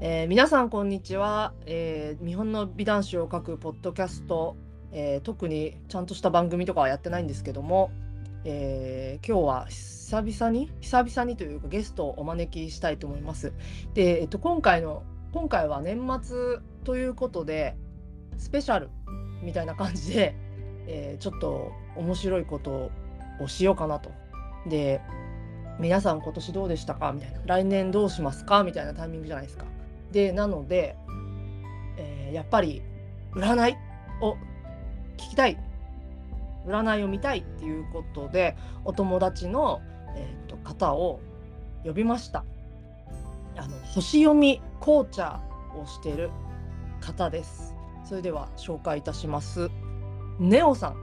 えー皆さんこんにちは、えー日本の美男子を書くポッドキャスト、えー特にちゃんとした番組とかはやってないんですけども、え今日は久々に久々にというかゲストをお招きしたいと思います。で、えっと、今回の今回は年末ということでスペシャルみたいな感じで、えちょっと面白いことをしようかなと。で皆さん今年どうでしたか？みたいな。来年どうしますか？みたいなタイミングじゃないですか。でなので、えーやっぱり占いを聞きたい。占いを見たいっていうことでお友達の、えーと方を呼びました。あの星読み紅茶をしている方です。それでは紹介いたします。ネオさん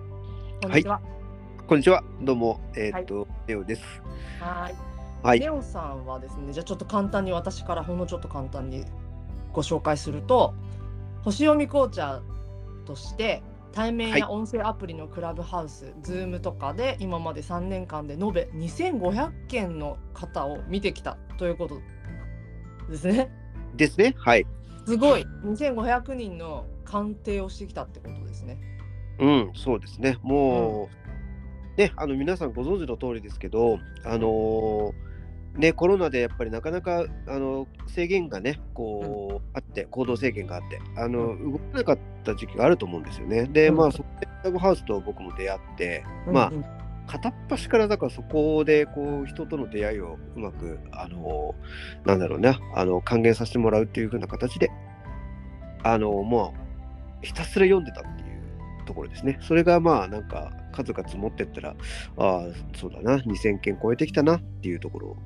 こんにちは。こんにちは。どうも、えーっと、レオです。はーいはいネ。オさんはですね、じゃあちょっと簡単に私からほんのちょっと簡単にご紹介すると、星読み紅茶として対面はいや音声アプリのクラブハウス、ズームとかで今まで3年間で延べ2500件の方を見てきたということですね。ですね。はい。すごい !2500 人の鑑定をしてきたってことですね。うん、そうですね。もう、ね、あの、皆さんご存知の通りですけど、あのーね、コロナでやっぱりなかなかあの制限がね、こう、あって、行動制限があって、あの、動かなかった時期があると思うんですよね。で、うんまあ、そこでクラブハウスと僕も出会って、まあ片っ端からだからそこでこう人との出会いをうまくあのなんだろうなあの還元させてもらうっていう風な形であのもうひたすら読んでたっていうところですね。それがまあなんか数が積もってったらああそうだな2000件超えてきたなっていうところ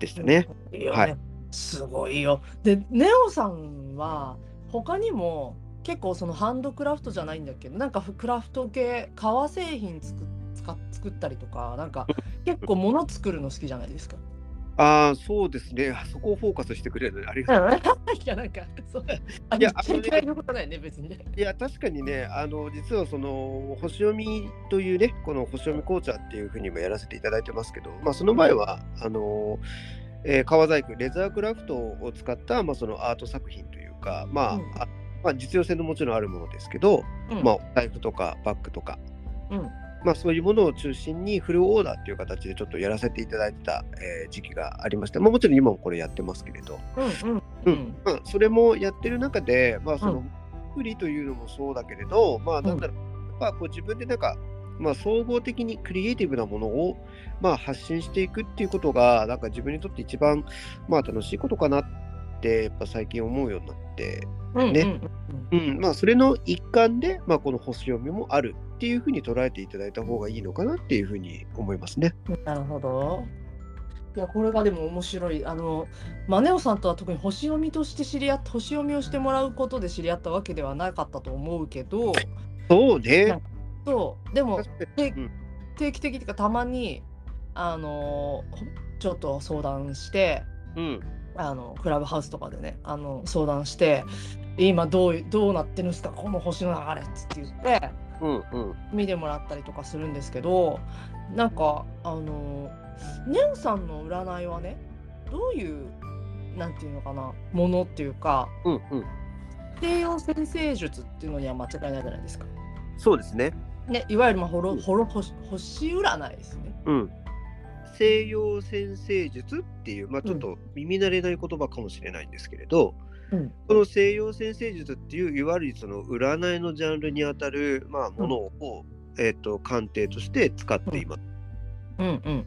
でしたね。いいよねはいすごいよ。で、ネオさんは他にも結構そのハンドクラフトじゃないんだけ？ど、なんかクラフト系、革製品作っ作ったりとか、なんか結構物作るの好きじゃないですか。ああそうですね。あそこをフォーカスしてくれるのでありがとう。いや、なんか、そう。あ、いや言っちゃいけないことないね、別にね。いや確かにね、あの実はその星読みというね、この星読み紅茶っていうふうにもやらせていただいてますけど、まあ、その前は、あのえー革細工、レザークラフトを使った、まあ、そのアート作品というか、まあうんあまあ、実用性のもちろんあるものですけど、うんまあ、お財布とかバッグとか、うんまあ、そういうものを中心にフルオーダーっていう形でちょっとやらせていただいてた、えー時期がありまして、まあ、もちろん今もこれやってますけれど、うんうん。まあ、それもやってる中で、まあ、そうのん、アプリというのもそうだけれど、まあ、なんだろう、やっぱこう自分でなんか、まあ、総合的にクリエイティブなものを、まあ、発信していくっていうことが、なんか自分にとって一番、まあ、楽しいことかなって、やっぱ最近思うようになって、ねうんうんうん、まあ、それの一環で、まあ、この星読みもあるっていうふうに捉えていただいた方がいいのかなっていうふうに思いますね。うんなるほど。いや、これがでも面白い。あの、マネオさんとは特に星読みとして知り合って、星読みをしてもらうことで知り合ったわけではなかったと思うけど、そうね。そう、でもうん定期的っていうかたまにあのちょっと相談してうんあのクラブハウスとかでねあの相談して今どういどうなってるんですか？この星の流れっつって言ってうんうん見てもらったりとかするんですけどなんかあのネオさんの占いはねどういうなんていうのかなものっていうかうんうん西洋先生術っていうのには間違いないじゃないですか。そうですね。ね、いわゆるまあホロホロ星星占いですね。うん、西洋占星術っていう、まあ、ちょっと耳慣れない言葉かもしれないんですけれど、うん。この西洋占星術っていういわゆるその占いのジャンルにあたる、まあ、ものを、えー、と鑑定として使っています。うん。うん。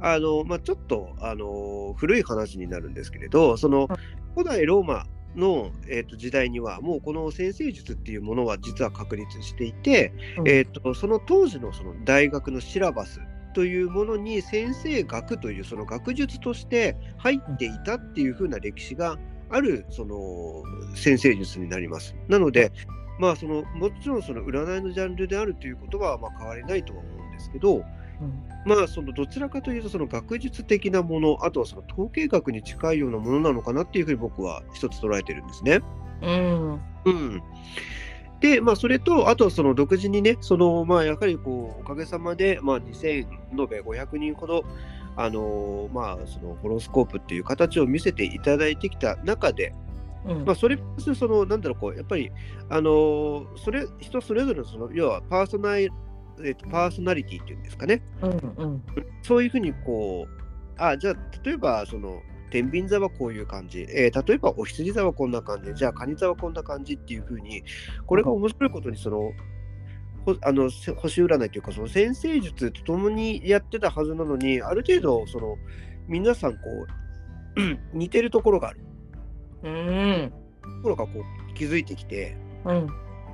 あのまあ、ちょっと、あの古い話になるんですけれどその古代ローマの、えー、と時代にはもうこの占星術っていうものは実は確立していて、うん。えー、とその当時のその大学のシラバスというものに先生学というその学術として入っていたっていう風な歴史があるその先生術になります。なので、まあ、そのもちろんその占いのジャンルであるということはまあ変わりないとは思うんですけど、まあそのどちらかというとその学術的なものあとはその統計学に近いようなものなのかなっていうふうに僕は一つ捉えてるんですね。うんうん、でまあそれとあとはその独自にねそのまあやはりこうおかげさまでまあ2000延べ500人ほどあのまあ、そのホロスコープっていう形を見せていただいてきた中で、うん。まあ、それプラスそのなんだろうこうやっぱりあのそれ人それぞれのその要はパーソナリ、えっとパーソナリティっていうんですかね。うんうん。そういうふうにこうあじゃあ例えばその天秤座はこういう感じ、えー例えばお羊座はこんな感じ。じゃあ蟹座はこんな感じっていうふうにこれが面白いことにそのほあのせ星占いというかその先生術とともにやってたはずなのにある程度その皆さんこう 似てるところがある。うん。ところがこう気づいてきて。うん。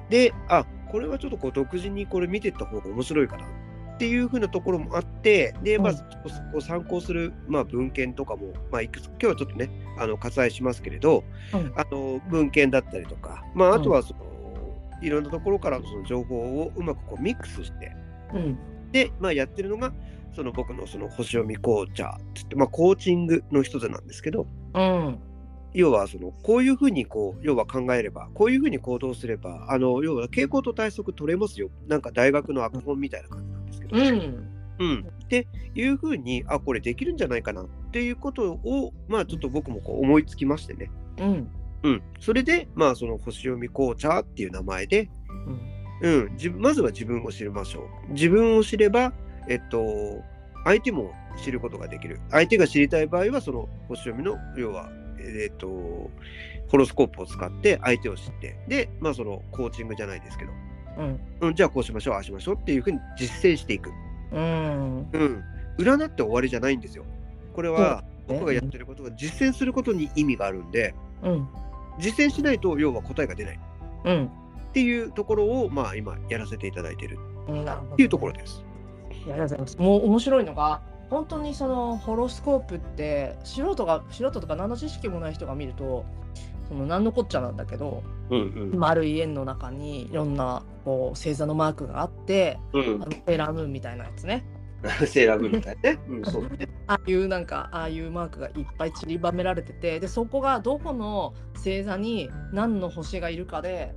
であこれはちょっとこう独自にこれ見ていった方が面白いかな。っていうふうなところもあってで、まあ、うんそこを参考する、まあ、文献とかも、まあ、いくつ今日はちょっとねあの割愛しますけれどうんあの文献だったりとか、まあ、うんあとはその、いろんなところからのその情報をうまくこうミックスしてうん。で、まあ、やってるのがその僕のその星読み紅茶つって、まあ、コーチングの一つなんですけどうん。要はそのこういうふうにこう要は考えればこういうふうに行動すればあの要は傾向と対策取れますよ。なんか大学の悪本みたいな感じうん。うん。っていうふうにあこれできるんじゃないかなっていうことをまあちょっと僕もこう思いつきましてね、うん。うん、それでまあその星読み紅茶っていう名前で、うん。うん、まずは自分を知りましょう。自分を知ればえっと相手も知ることができる。相手が知りたい場合はその星読みの要はえっとホロスコープを使って相手を知って。でまあそのコーチングじゃないですけど、うん。うん、じゃあこうしましょうああしましょうっていうふうに実践していく、うん。うん、占って終わりじゃないんですよ。これは僕がやってることが実践することに意味があるんでうん。実践しないと要は答えが出ないうん。っていうところをまあ今やらせていただいてるっていうところです。ありがとうございます。もう面白いのが、本当にそのホロスコープって素人が素人とか何の知識もない人が見ると、その何のこっちゃなんだけど、うん丸い円の中にいろんなこう星座のマークがあって、うん。あのセーラームーンみたいなやつね。セーラームーンみたいなね。うん、そうね。ああいうなんかああいうマークがいっぱい散りばめられてて、でそこがどこの星座に何の星がいるかで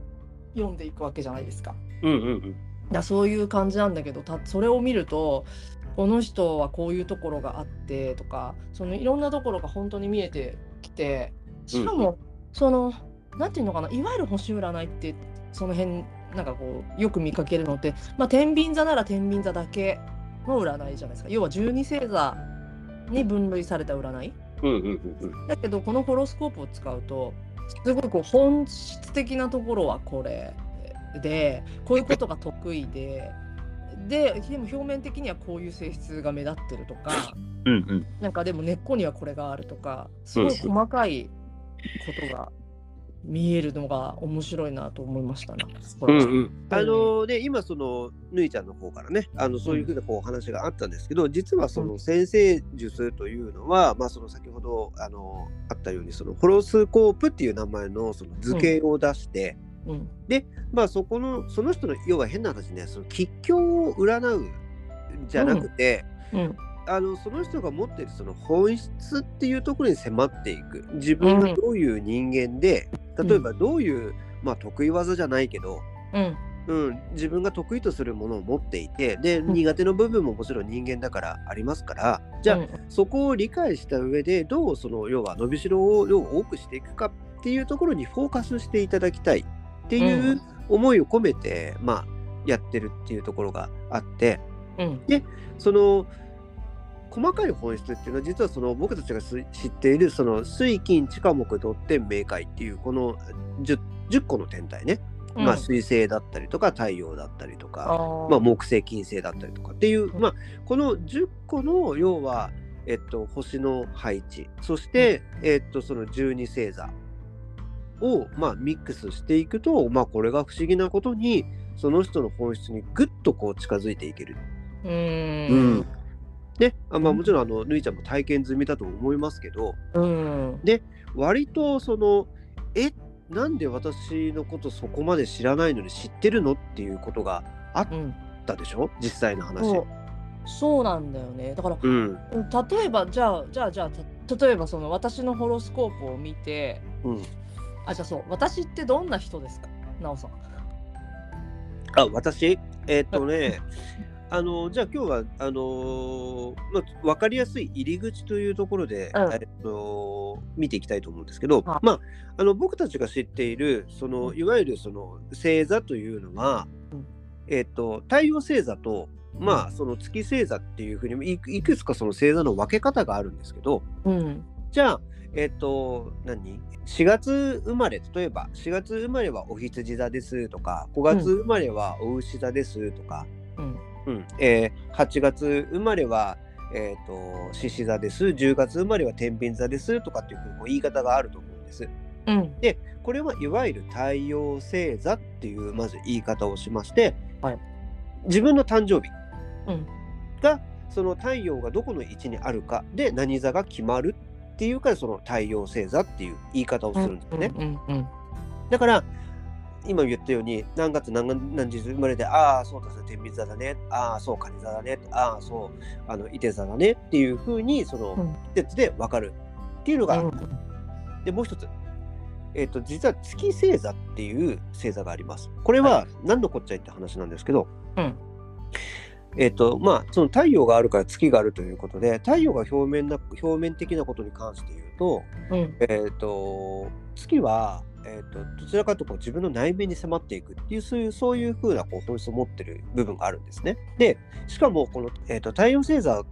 読んでいくわけじゃないですか。うんうんうん。だそういう感じなんだけどたそれを見るとこの人はこういうところがあってとかそのいろんなところが本当に見えてきてしかも、そのなんていうのかないわゆる星占いってその辺なんかこうよく見かけるのって、まあ、天秤座なら天秤座だけの占いじゃないですか要は12星座に分類された占いうんうんうんうん。だけどこのホロスコープを使うとすごいこう本質的なところはこれでこういうことが得意でででも表面的にはこういう性質が目立ってるとかうんうん。なんかでも根っこにはこれがあるとかすごい細かいことが見えるのが面白いなと思いましたね。これは。うんうん、あのね、今そのぬいちゃんの方からねあのそういうふうなこう話があったんですけど実はその先生術というのは、まあ、その先ほどあのあったようにそのホロスコープっていう名前のその図形を出して、うん。まあそこのその人の要は変な話ねその吉凶を占うじゃなくて、うんあのその人が持っているその本質っていうところに迫っていく。自分がどういう人間で、ん。例えばどういう、まあ、得意技じゃないけど、うん。うん、自分が得意とするものを持っていてでん。苦手な部分ももちろん人間だからありますからじゃあ、うん。そこを理解した上でどうその要は伸びしろを要は多くしていくかっていうところにフォーカスしていただきたいっていう思いを込めて、まあやってるっていうところがあって。うん。その細かい本質っていうのは実はその僕たちがす知っているその水金地下木土天明海っていうこの 10, 10個の天体ね、うん。まあ水星だったりとか太陽だったりとか、まあ、木星金星だったりとかっていう、うん。まあ、この10個の要は、えっと、星の配置。そして、えっと、その12星座を、まあ、ミックスしていくと、まあ、これが不思議なことにその人の本質にぐっとこう近づいていける。うーんねあまあ、もちろんあのぬいちゃんも体験済みだと思いますけど。うん。割とそのえなんで私のことそこまで知らないのに知ってるのっていうことがあっうん。たでしょ？実際の話。そう。そうなんだよね。だからうん。例えばじゃあじゃあじゃあた例えばその私のホロスコープを見てうん、あじゃあそう私ってどんな人ですか？なおさん。あ私？えーっとね あのじゃあ今日はあのまあ、分かりやすい入り口というところで、うん。えっと、見ていきたいと思うんですけど、はいまあ、あの僕たちが知っているそのいわゆるその星座というのは、うん。えっと、太陽星座と、まあ、その月星座っていうふうにいくいくつかその星座の分け方があるんですけどうん。じゃあえっと何？4月生まれ例えば4月生まれはお羊座ですとか5月生まれはお牛座ですとか、うん。うんえー8月生まれは、えー、と獅子座です10月生まれは天秤座ですとかっていうふうにこう言い方があると思うんです。うん。これはいわゆる太陽星座っていうまず言い方をしまして、はい自分の誕生日うんがその太陽がどこの位置にあるかで何座が決まるっていうからその太陽星座っていう言い方をするんですよね。うん。うん。だから今言ったように何月何何日生まれでああそうだね天秤座だね。ああそう蟹座だね。ああそうあの伊手座だね。っていうふうにそのうん。季節で分かるっていうのが、でもう一つ、えっと実は月星座っていう星座があります。これはは何のこっちゃいって話なんですけど、うん。えっとまあその太陽があるから月があるということで太陽が表面な表面的なことに関して言うと,、うん。えっと月はえー、とどちらかというとこう自分の内面に迫っていくっていうそういうそういう風なこう本質を持ってる部分があるんですね。でしかもこの、えー、と太陽星座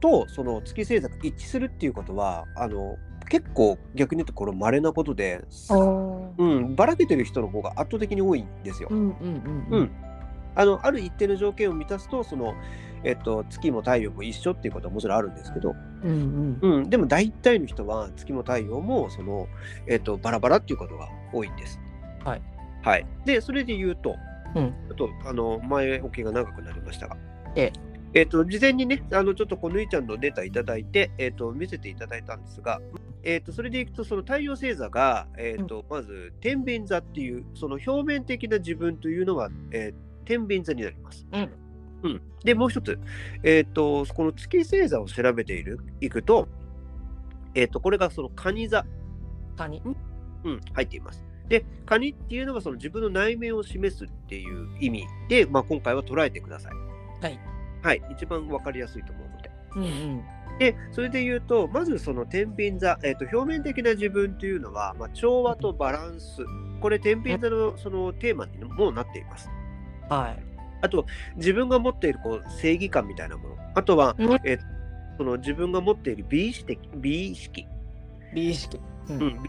とその月星座が一致するっていうことはあの結構逆に言うとこれ稀なことで。うん、ばらけてる人の方が圧倒的に多いんですよ。うん。うん。うんあのある一定の条件を満たすとその、えっと、月も太陽も一緒っていうことはもちろんあるんですけど、うん。うん。うん、でも大体の人は月も太陽もその、えっと、バラバラっていうことが多いんです。はい。はい、でそれで言うと、うんとあの前置きが長くなりましたが、えええっと事前にねあのちょっとこのいちゃんのデータいただいて、えっと見せていただいたんですが、えっとそれでいくとその太陽星座が、えっとまず天秤座っていうその表面的な自分というのは、えー天秤座になります。うんうん、でもう一つ、えっとこの月星座を調べているいくと,、えっとこれがその蟹座カニ。うん、入っています。で、カニっていうのはその自分の内面を示すっていう意味で、まあ、今回は捉えてください。はい。はい、一番わかりやすいと思うので。うん。うん。で、それで言うと、まずその天秤座、えー、と表面的な自分というのは、まあ、調和とバランス。これ、天秤座のそのテーマにもなっています。はい。あと、自分が持っているこう正義感みたいなもの。あとは、うんえーその自分が持っている美意識的美意識美意識。ううん。美ね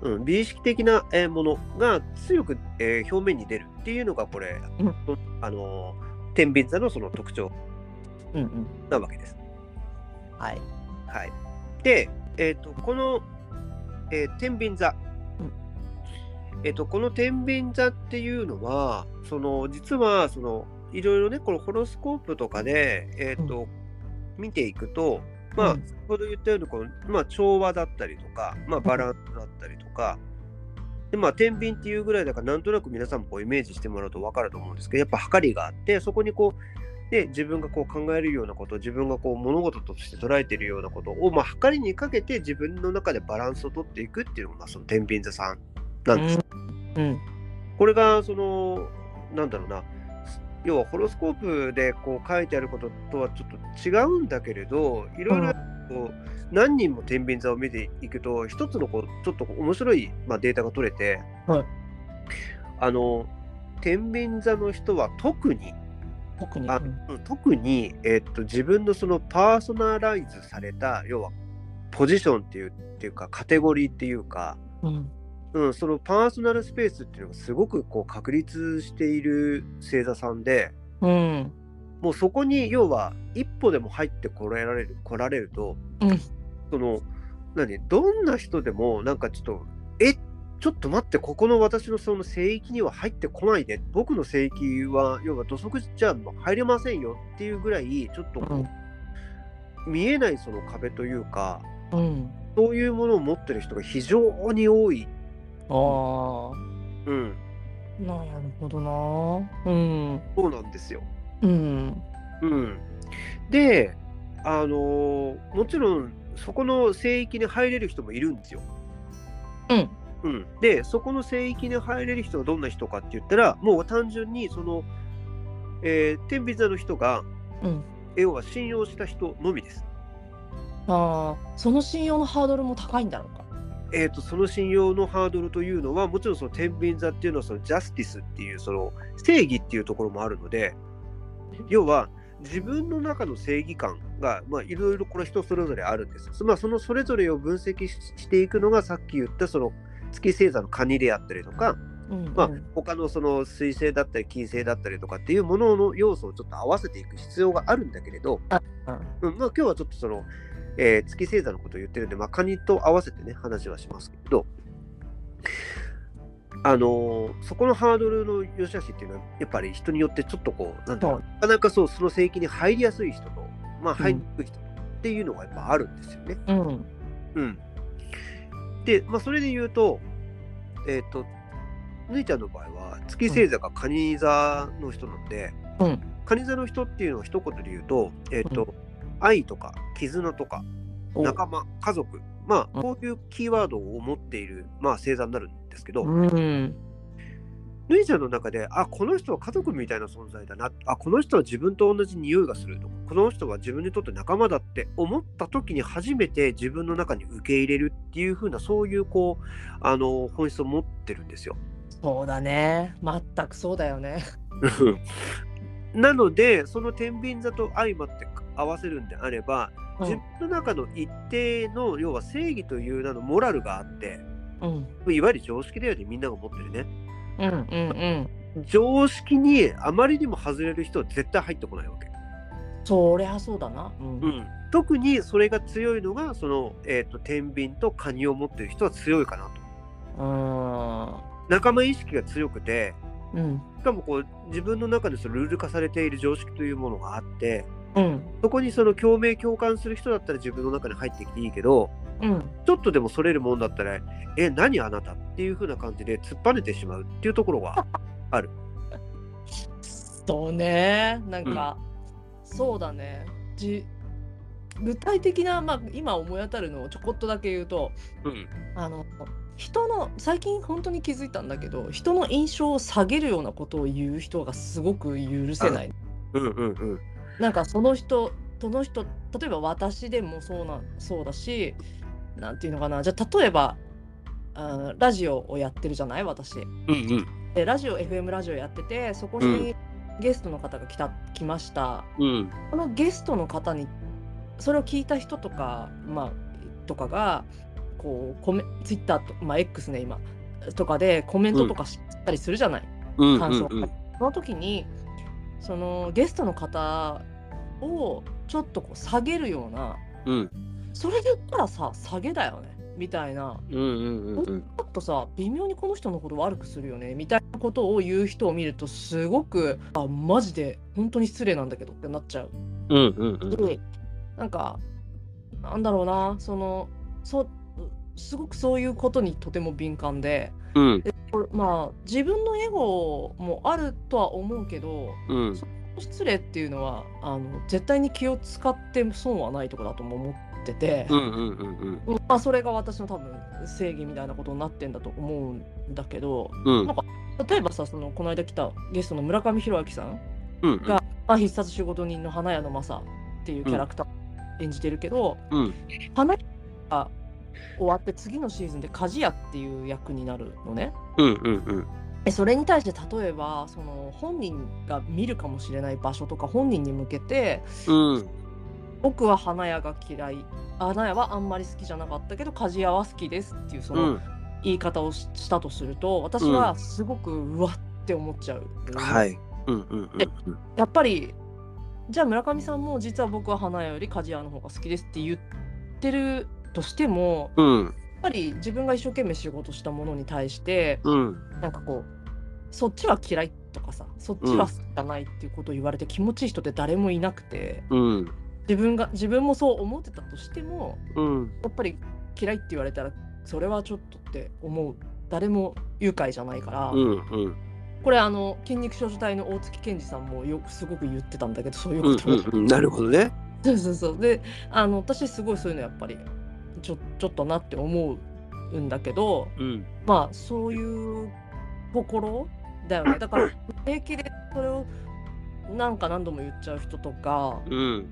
うん、美意識的なえーものが強く、えー表面に出るっていうのがこれ、うんとあのー天秤座のその特徴うん。うん。なわけです。はい。はい、で、えー、とこの、えー天秤座、うんえー、とこの天秤座っていうのはその実はそのいろいろねこのホロスコープとかで、えーと見ていくとまあ、うん。先ほど言ったようにこの、まあ、調和だったりとか、まあ、バランスだったりとか、でまあ、天秤っていうぐらいだからなんとなく皆さんもこうイメージしてもらうと分かると思うんですけどやっぱ測りがあってそこにこうで自分がこう考えるようなこと自分がこう物事として捉えているようなことを、まあ、測りにかけて自分の中でバランスを取っていくっていうのが、まあ、その天秤座さんなんです。うん。これがそのなんだろうな要はホロスコープでこう書いてあることとはちょっと違うんだけれどいろいろこう何人も天秤座を見ていくと一つのこうちょっと面白い、まあ、データが取れて、はいあの天秤座の人は特に特に。あうん特に、えっと自分のそのパーソナライズされた要はポジションっていうっていうかカテゴリーっていうか、うん。うん、そのパーソナルスペースっていうのがすごくこう確立している星座さんでうん。もうそこに要は一歩でも入ってこられる来られると、うんその何どんな人でもなんかちょっとえちょっと待ってここの私のその聖域には入ってこないで僕の聖域は要は土足じゃ入れませんよっていうぐらいちょっとこう、見えないその壁というかうん。そういうものを持ってる人が非常に多い。ああ。うん、なるほどな。うん。そうなんですよ。うん。うん、で、あのーもちろんそこの聖域に入れる人もいるんですよ。うん。うん、で、そこの聖域に入れる人はどんな人かって言ったら、もう単純にその、えー天秤座の人が、うん要は信用した人のみです。ああその信用のハードルも高いんだろうか。えー、とその信用のハードルというのはもちろんその天秤座っていうのはそのジャスティスっていうその正義っていうところもあるので要は自分の中の正義感がまあいろいろこれ人それぞれあるんです。まあ、そのそれぞれを分析ししていくのがさっき言ったその月星座のカニであったりとか、うんまあうん、他のその水星だったり金星だったりとかっていうものの要素をちょっと合わせていく必要があるんだけれど、うんうんまあ、今日はちょっとその、えー月星座のことを言ってるんで、まあ、カニと合わせてね話はしますけど、あのーそこのハードルの良し悪しっていうのはやっぱり人によってちょっとこうなんだろうなかなかそうその聖域に入りやすい人と、まあ、ん。入りにくい人っていうのがやっぱあるんですよね。うん。うん。で、まあ、それで言うと、えっ、と、ぬいちゃんの場合は、月星座が蟹座の人なんで、うん。蟹座の人っていうのを一言で言うと、えっ、と、愛とか、絆とか、お。仲間、家族、まあ、うん。こういうキーワードを持っている、まあ、星座になるんですけど、うん。ぬいちゃんの中で、あ、この人は家族みたいな存在だな、あ、この人は自分と同じ匂いがすると。か、この人は自分にとって仲間だって思った時に初めて自分の中に受け入れるっていう風な、そういうこう、あの、本質を持ってるんですよ。そうだね。全くそうだよね。なので、その天秤座と相まって合わせるんであれば、うん。自分の中の一定の、要は正義という名のモラルがあって、うん。いわゆる常識だよね、みんなが持ってるね。うんうんうん。常識にあまりにも外れる人は絶対入ってこないわけ。そりゃそうだな。うん。うん、特にそれが強いのがその、えー、と天秤とカニを持ってる人は強いかなと。仲間意識が強くてうん。しかもこう自分の中でそのルール化されている常識というものがあってうん。そこにその共鳴共感する人だったら自分の中に入ってきていいけどうん。ちょっとでもそれるもんだったら「え何あなた?」っていう風な感じで突っぱねてしまうっていうところが そうね。なんか、そうだね。じ具体的な、まあ、今思い当たるのをちょこっとだけ言うとうん。あの人の最近本当に気づいたんだけど人の印象を下げるようなことを言う人がすごく許せない。うんうんうんなんかその人その人例えば私でもそうなそうだしなんていうのかなじゃあ例えばあラジオをやってるじゃない？私。うんうん。でラジオ FM ラジオやっててそこにゲストの方が来た来ました。うん。このゲストの方にそれを聞いた人とかまあとかがこうコメツイッターとまあ X ね今。とかでコメントとかしたりするじゃない？うん感想うんその時にそのゲストの方をちょっとこう下げるようなうん。それで言ったらさ下げだよねみたいな。うんうんうんうん。ちょっとさ微妙にこの人のこと悪くするよねみたいなことを言う人を見るとすごくあマジで本当に失礼なんだけどってなっちゃう。うんうんうん。でなんかなんだろうなそのそすごくそういうことにとても敏感で。うん。これまあ自分のエゴもあるとは思うけどうん。失礼っていうのはあの絶対に気を使って損はないとこだとも思ってて、うんうんうんうん。まあ、それが私の多分正義みたいなことになってんだと思うんだけどうん。なんか例えばさそのこの間来たゲストの村上弘明さんうんがまあ、必殺仕事人の花屋のマサっていうキャラクターを演じてるけど、うん。花屋が終わって次のシーズンで鍛冶屋っていう役になるのね。うんうんうん。えそれに対して例えばその本人が見るかもしれない場所とか本人に向けてうん。僕は花屋が嫌い。花屋はあんまり好きじゃなかったけど鍛冶屋は好きですっていうその言い方をししたとすると私はすごくうわって思っちゃう。はい。うんうんうんうん。やっぱりじゃあ村上さんも実は僕は花屋より鍛冶屋の方が好きですって言ってるとしてもうん。やっぱり自分が一生懸命仕事したものに対してうん。なんかこうそっちは嫌いとかさそっちは好きじゃないっていうことを言われて気持ちいい人って誰もいなくてうん。自分が自分もそう思ってたとしてもうん。やっぱり嫌いって言われたらそれはちょっとって思う。誰も愉快じゃないから、うんうん。これあの筋肉少女隊の大月健二さんもよくすごく言ってたんだけどそういううんこと。を、うんうん。なるほどね。そうそうそう。であの私すごいそういうのやっぱりちょちょっとなって思うんだけどうんまあそういうところだよね だから平気でそれをなんか何度も言っちゃう人とか、うん。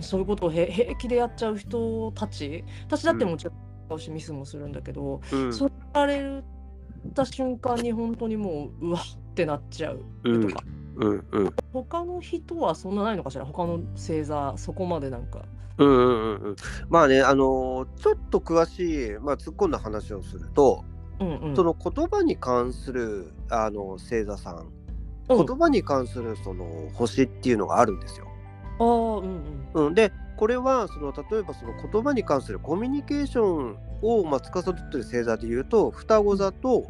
そういうことをへ平気でやっちゃう人たち、私だってうんもちろんしミスもするんだけど、うん。それられた瞬間に本当にもううわってなっちゃううんとか、うん。うん。他の人はそんなないのかしら？他の星座そこまでなんか。うんうんうんうん。まあね、あのーちょっと詳しい、まあ、突っ込んだ話をすると、うんうん。その言葉に関するあの星座さん、うん言葉に関するその星っていうのがあるんですよ。ああうんうん。うん、でこれはその例えばその言葉に関するコミュニケーションをまあ司っている星座でいうと双子座と,、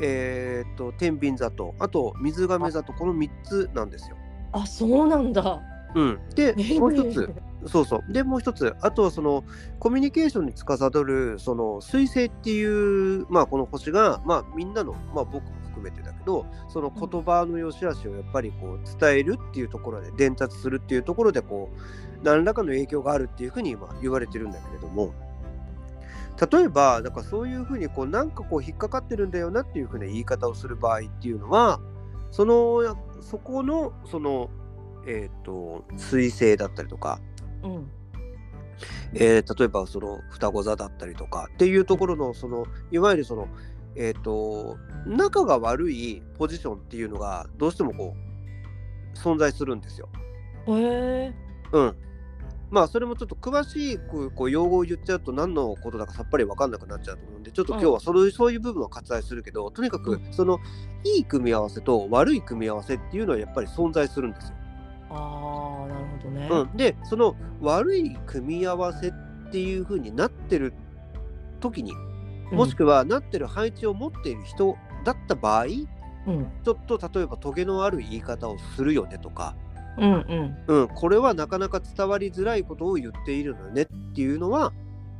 えー、と天秤座とあと水亀座とこの3つなんですよ。あそうなんだ。うん、でもう一つそうそう。でもう一つあとはそのコミュニケーションに司るその彗星っていう、まあ、この星が、まあ、みんなの、まあ、僕も含めてだけどその言葉の良し悪しをやっぱりこう伝えるっていうところで伝達するっていうところでこう何らかの影響があるっていうふうに今言われてるんだけれども。例えばだからそういうふうにこうなんかこう引っかかってるんだよなっていうふうな言い方をする場合っていうのはそのそこのそのえっ、と彗星だったりとかうんえー例えばその双子座だったりとかっていうところのそのいわゆるそのえっ、と仲が悪いポジションっていうのがどうしてもこう存在するんですよ。へえ。うん。まあそれもちょっと詳しくこう用語を言っちゃうと何のことだかさっぱり分かんなくなっちゃうと思うんでちょっと今日はその、そういう部分は割愛するけどとにかくうんそのいい組み合わせと悪い組み合わせっていうのはやっぱり存在するんですよ。ああなるほどね。うん、でその悪い組み合わせっていう風になってる時にもしくはなってる配置を持っている人だった場合ちうんょっと例えばトゲのある言い方をするよねとか、うんうんうん、これはなかなか伝わりづらいことを言っているのよねっていうのは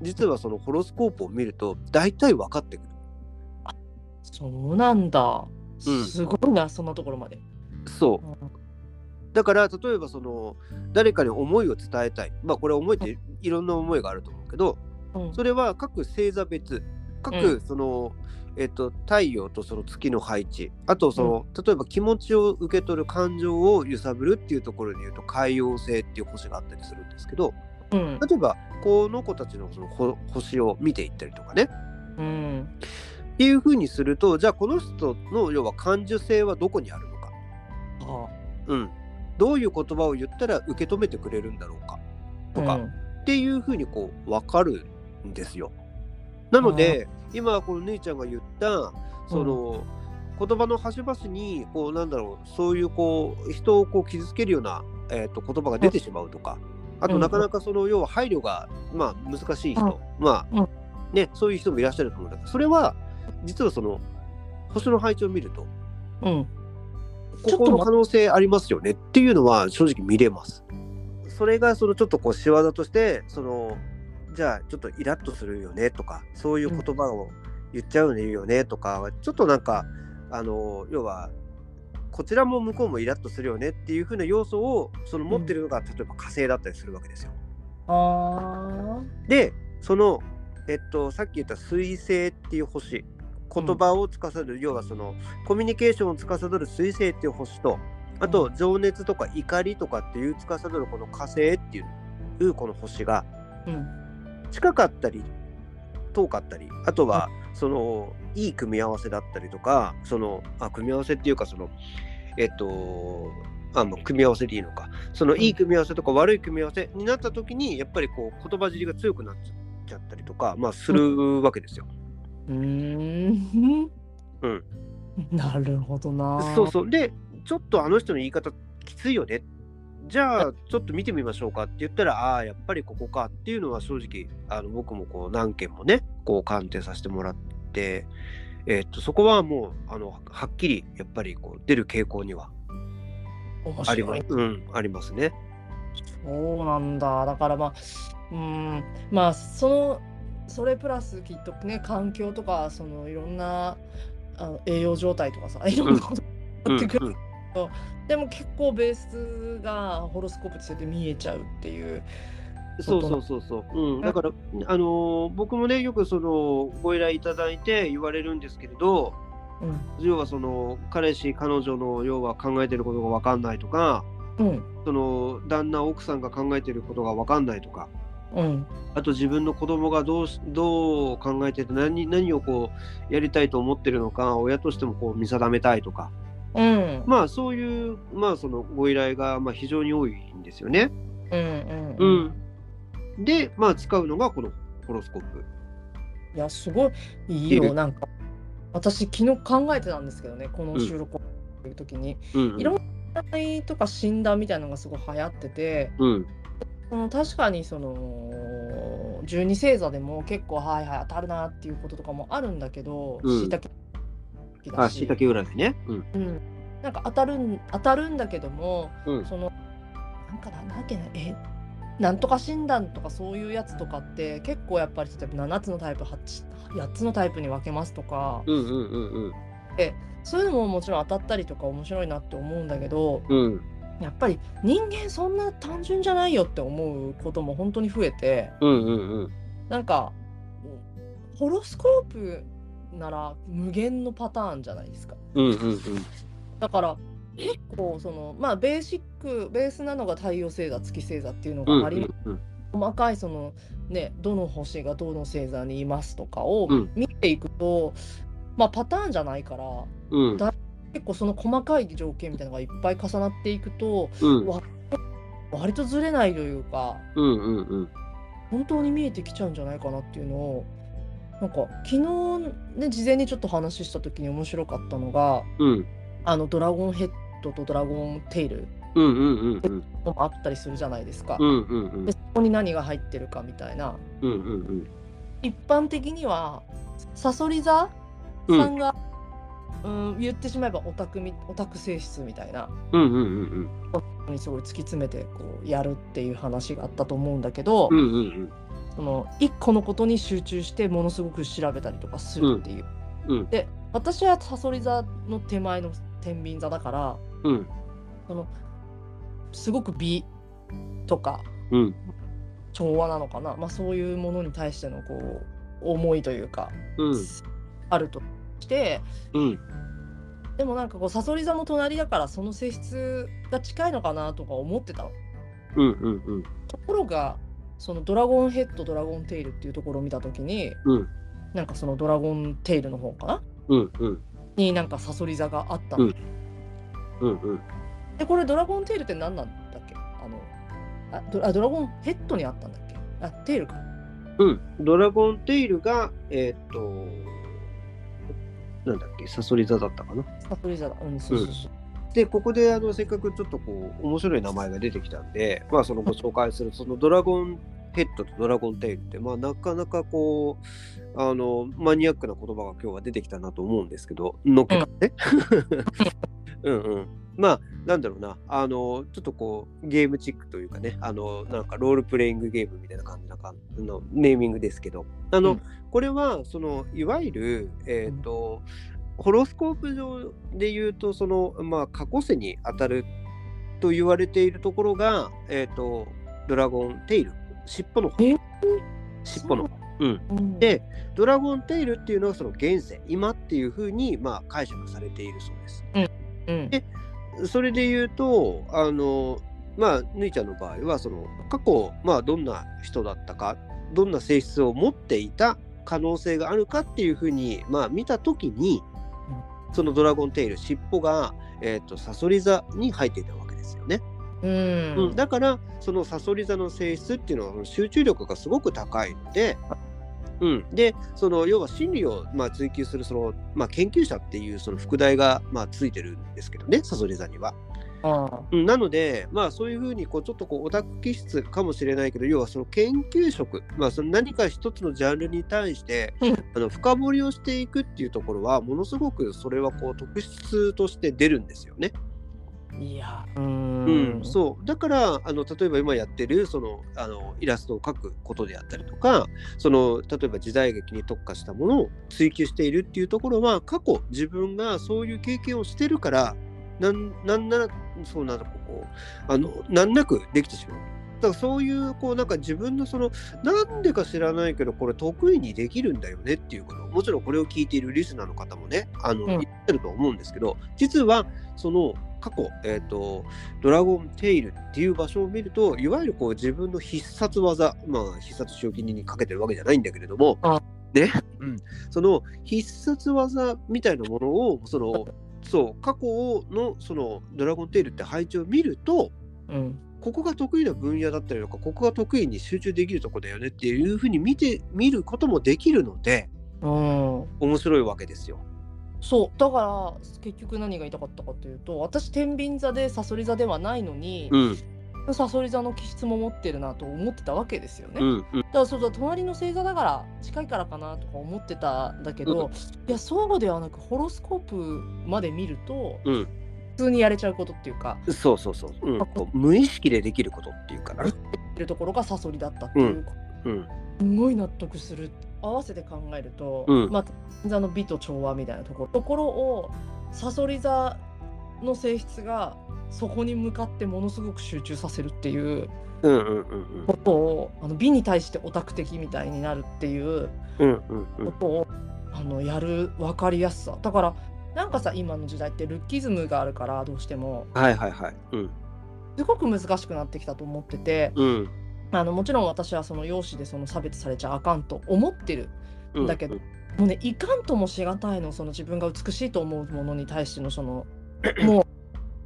実はそのホロスコープを見ると大体分かってくる。そうなんだ。うんすごいなそんなところまで。そうだから例えばその誰かに思いを伝えたい。まあこれ思いっていろんな思いがあると思うけどうん。それは各星座別各うその、えっと、太陽とその月の配置あとその、例えば気持ちを受け取る感情を揺さぶるっていうところで言うと海王星っていう星があったりするんですけどうん。例えばこの子たちのそのほ星を見ていったりとかね。うん。っていうふうにするとじゃあこの人の要は感受性はどこにあるのか、あ。うん、どういう言葉を言ったら受け止めてくれるんだろうかとか、うん。っていうふうにこう分かるんですよ。なので今この姉ちゃんが言ったその、言葉の端々にこうなんだろうそういうこう人をこう傷つけるような、えー、と言葉が出てしまうとかあとうん。なかなかその要は配慮が、まあ、難しい人、まうん。あねそういう人もいらっしゃると思うんだけどそれは実はその星の配置を見るとうんここっとの可能性ありますよねって。いうのは正直見れます。それがそのちょっとこう仕業として。そのじゃあちょっとイラッとするよねとかそういう言葉を言っちゃうよねとかちょっとなんかあの要はこちらも向こうもイラッとするよねって。いう風な要素をその持って。るのが、例えば火星だったりするわけですよ。でそのえっとさっき言った水星って。いう星言葉を司る、要はそのコミュニケーションを司る水星っていう星とあとう情熱とか怒りとかっていう司るこの火星っていうこの星が近かったり遠かったりあとはそのいい組み合わせだったりとかそのあ組み合わせっていうかそのえっとあもう組み合わせでいいのか。そのいい組み合わせとか悪い組み合わせになった時にやっぱりこう言葉尻が強くなっちゃったりとかまあするわけですよ。うーんうん なるほどな。そうそうでちょっとあの人の言い方きついよねじゃあちょっと見てみましょうかって言ったらああやっぱりここかっていうのは正直あの僕もこう何件もねこう鑑定させてもらって、えーっとそこはもうあのはっきりやっぱりこう出る傾向には面あります。うんありますね。そうなんだ。だからまあ、うーん、まあ、その、それプラスきっとね、環境とか、そのいろんなあの栄養状態とかさ、いろんなことうんがあってくる。うんでも結構ベースがホロスコープとして見えちゃうっていう。そうそうそうそう、うん、だから、あのー僕もねよくそのご依頼いただいて言われるんですけれどうん。要はその彼氏彼女の要は考えてることが分かんないとかうん。その旦那奥さんが考えてることが分かんないとかうん。あと自分の子供がどうしどう考えてて何何をこうやりたいと思ってるのか親としてもこう見定めたいとか。うん。まあそういうまあそのご依頼がまあ非常に多いんですよね。うんううん。ん、でまあ使うのがこのホロスコープ。いやすごい。いいよ。なんか私昨日考えてたんですけどねこの収録をする時に。うん。いろん占いとか診断みたいなのがすごい流行ってて。うんその確かにその十二星座でも結構はいはい当たるなっていうこととかもあるんだけどうん。しいたけあしいたけ占いね。うん。うん。なんか当たるん当たるんだけどもうん。そのなんかなんだっけなえなんとか診断とかそういうやつとかって結構やっぱり例えば7つのタイプ 8, 8つのタイプに分けますとか。うんうんうんそういうのももちろん当たったりとか面白いなって思うんだけどうんうんやっぱり人間そんな単純じゃないよって思うことも本当に増えてうんうんうん。なんかホロスコープなら無限のパターンじゃないですか。うんうんうん。だから結構そのまあベーシックベースなのが太陽星座月星座っていうのうんがあり、うん細かいそのねどの星がどの星座にいますとかをうん。見ていくと、まあパターンじゃないからうん結構その細かい条件みたいなのがいっぱい重なっていくとうん。わ割とずれないというかうんうんうん。本当に見えてきちゃうんじゃないかなっていうのをなんか昨日ね事前にちょっと話した時に面白かったのがうん。あのドラゴンヘッドとドラゴンテイルうんうんうんうん。のもあったりするじゃないですか。うんうんうん。でそこに何が入ってるかみたいな。うんうん一般的にはさそり座さんが、うん、言ってしまえばオタクみオタク性質みたいな。うんうんうんうん。にすごい突き詰めてこうやるっていう話があったと思うんだけど、うんうんうん。その一個のことに集中してものすごく調べたりとかするっていう。うん。うん。で私はさそり座の手前の天秤座だからうん。そのすごく美とかうん。調和なのかな、まあ、そういうものに対してのこう思いというか、うん。あるとうん。でもなんかこうさそり座も隣だからその性質が近いのかなとか思ってた。の。うんうんうん。ところがそのドラゴンヘッドドラゴンテイルっていうところを見た時にうん。なんかそのドラゴンテイルの方かな？うんうん。になんかさそり座があったの。うん。うんうん。でこれドラゴンテイルって何なんだっけ？あのあドあドラゴンヘッドにあったんだっけ？あテイルか。うん、ドラゴンテイルが、えーっと、なんだっけ、サソリ座だったかな？さそり座だ。うん、そうそうそう。で、ここであのせっかくちょっとこう、面白い名前が出てきたんで、まあ、そのご紹介する、そのドラゴンヘッドとドラゴンテイルって、まあ、なかなかこう、あの、マニアックな言葉が今日は出てきたなと思うんですけど、のっけからね。うん うん。まあ、なんだろうな、あの、ちょっとこう、ゲームチックというかね、あの、なんかロールプレイングゲームみたいな感じなかのネーミングですけど、あの、うんこれは、その、いわゆる、えっ、と、ホロスコープ上で言うと、その、まあ、過去世に当たると言われているところが、えっ、と、ドラゴンテイル、尻尾の。尻尾の方。うん。うんで、ドラゴンテイルっていうのはその現世、今っていうふうに、まあ、解釈されているそうです。うんでそれで言うと、あの、まあ、ぬいちゃんの場合は、その、過去、まあ、どんな人だったか、どんな性質を持っていた可能性があるかっていうふうに、まあ、見たときに、そのドラゴンテイル、尻尾が、えっ、と、サソリ座に入っていたわけですよね。うん。うん、だからそのサソリ座の性質っていうのは集中力がすごく高いので、うん、でその要は心理をまあ追求するその、まあ、研究者っていうその副題がまあついてるんですけどねサソリ座には。あうん、なので、まあ、そういうふうにこうちょっとこうオタク気質かもしれないけど要はその研究職、まあ、その何か一つのジャンルに対してうんあの深掘りをしていくっていうところはものすごくそれはこう特質として出るんですよね。いや。ううん。ん、そう。だからあの例えば今やってるそのあのイラストを描くことであったりとかその例えば時代劇に特化したものを追求しているっていうところは過去自分がそういう経験をしてるからなんなんならそうなんだこうあの難なくできてしまう。だからそういうこうなんか自分のそのなんでか知らないけどこれ得意にできるんだよねっていうこともちろんこれを聞いているリスナーの方もねあの、うん。言ってると思うんですけど実はその過去、えーと「ドラゴンテイル」っていう場所を見るといわゆるこう自分の必殺技まあ必殺仕置き人にかけてるわけじゃないんだけれどもあ。ね、うん、その必殺技みたいなものをそのそう過去のその「ドラゴンテイル」って配置を見るとうん。ここが得意な分野だったりとか、ここが得意に集中できるとこだよねっていうふうに見てみることもできるので、うん。面白いわけですよ。そうだから結局何が言いたかったかというと私天秤座でサソリ座ではないのに、うん、サソリ座の気質も持ってるなと思ってたわけですよね。うん、うん、だからそうだ隣の星座だから近いからかなとか思ってたんだけど、いやそうではなくホロスコープまで見ると、うん。普通にやれちゃうことっていうかそうそうそう、うん、無意識でできることっていうかな。いるところがサソリだったっていう、うん、すごい納得する合わせて考えると、うん。まあ座の美と調和みたいなところ。ところをサソリ座の性質がそこに向かってものすごく集中させるっていうことをあの美に対してオタク的みたいになるっていうことをあのやる分かりやすさ。だからなんかさ今の時代ってルッキズムがあるからどうしても。はいはいはい。うん、すごく難しくなってきたと思ってて。うん、あのもちろん私はその容姿でその差別されちゃあかんと思ってる。うん。だけどもうねいかんともしがたいのその自分が美しいと思うものに対してのその もう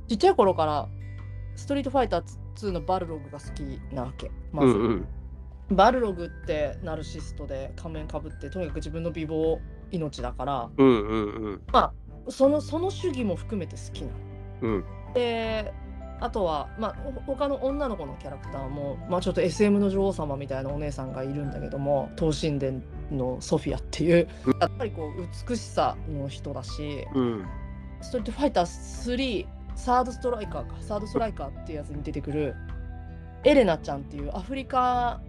ちっちゃい頃からストリートファイター2のバルログが好きなわけ。まず、うん、うん、バルログってナルシストで仮面かぶってとにかく自分の美貌命だから。うん、うん、うん、そのその主義も含めて好きなの。うん、であとは、まあ、ほ他の女の子のキャラクターも、まあ、ちょっと SM の女王様みたいなお姉さんがいるんだけども等身大のソフィアっていう。うん。やっぱりこう美しさの人だしうん、ストリートファイター3サードストライカーか。サードストライカーっていうやつに出てくるエレナちゃんっていうアフリカ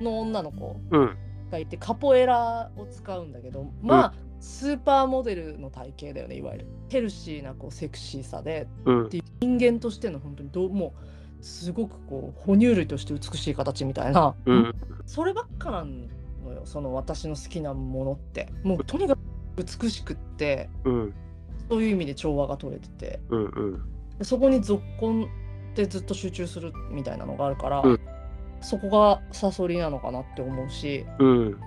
の女の子うん、がいてカポエラを使うんだけどまあ、スーパーモデルの体型だよねいわゆる。ヘルシーなこうセクシーさで。うん。っていう人間としての本当にどうもうすごくこう哺乳類として美しい形みたいな、うん、そればっかなのよその私の好きなものって。もうとにかく美しくって。うん、そういう意味で調和が取れてて。うん、うん、でそこに続婚ってずっと集中するみたいなのがあるから、うん。そこがサソリなのかなって思うし。うん、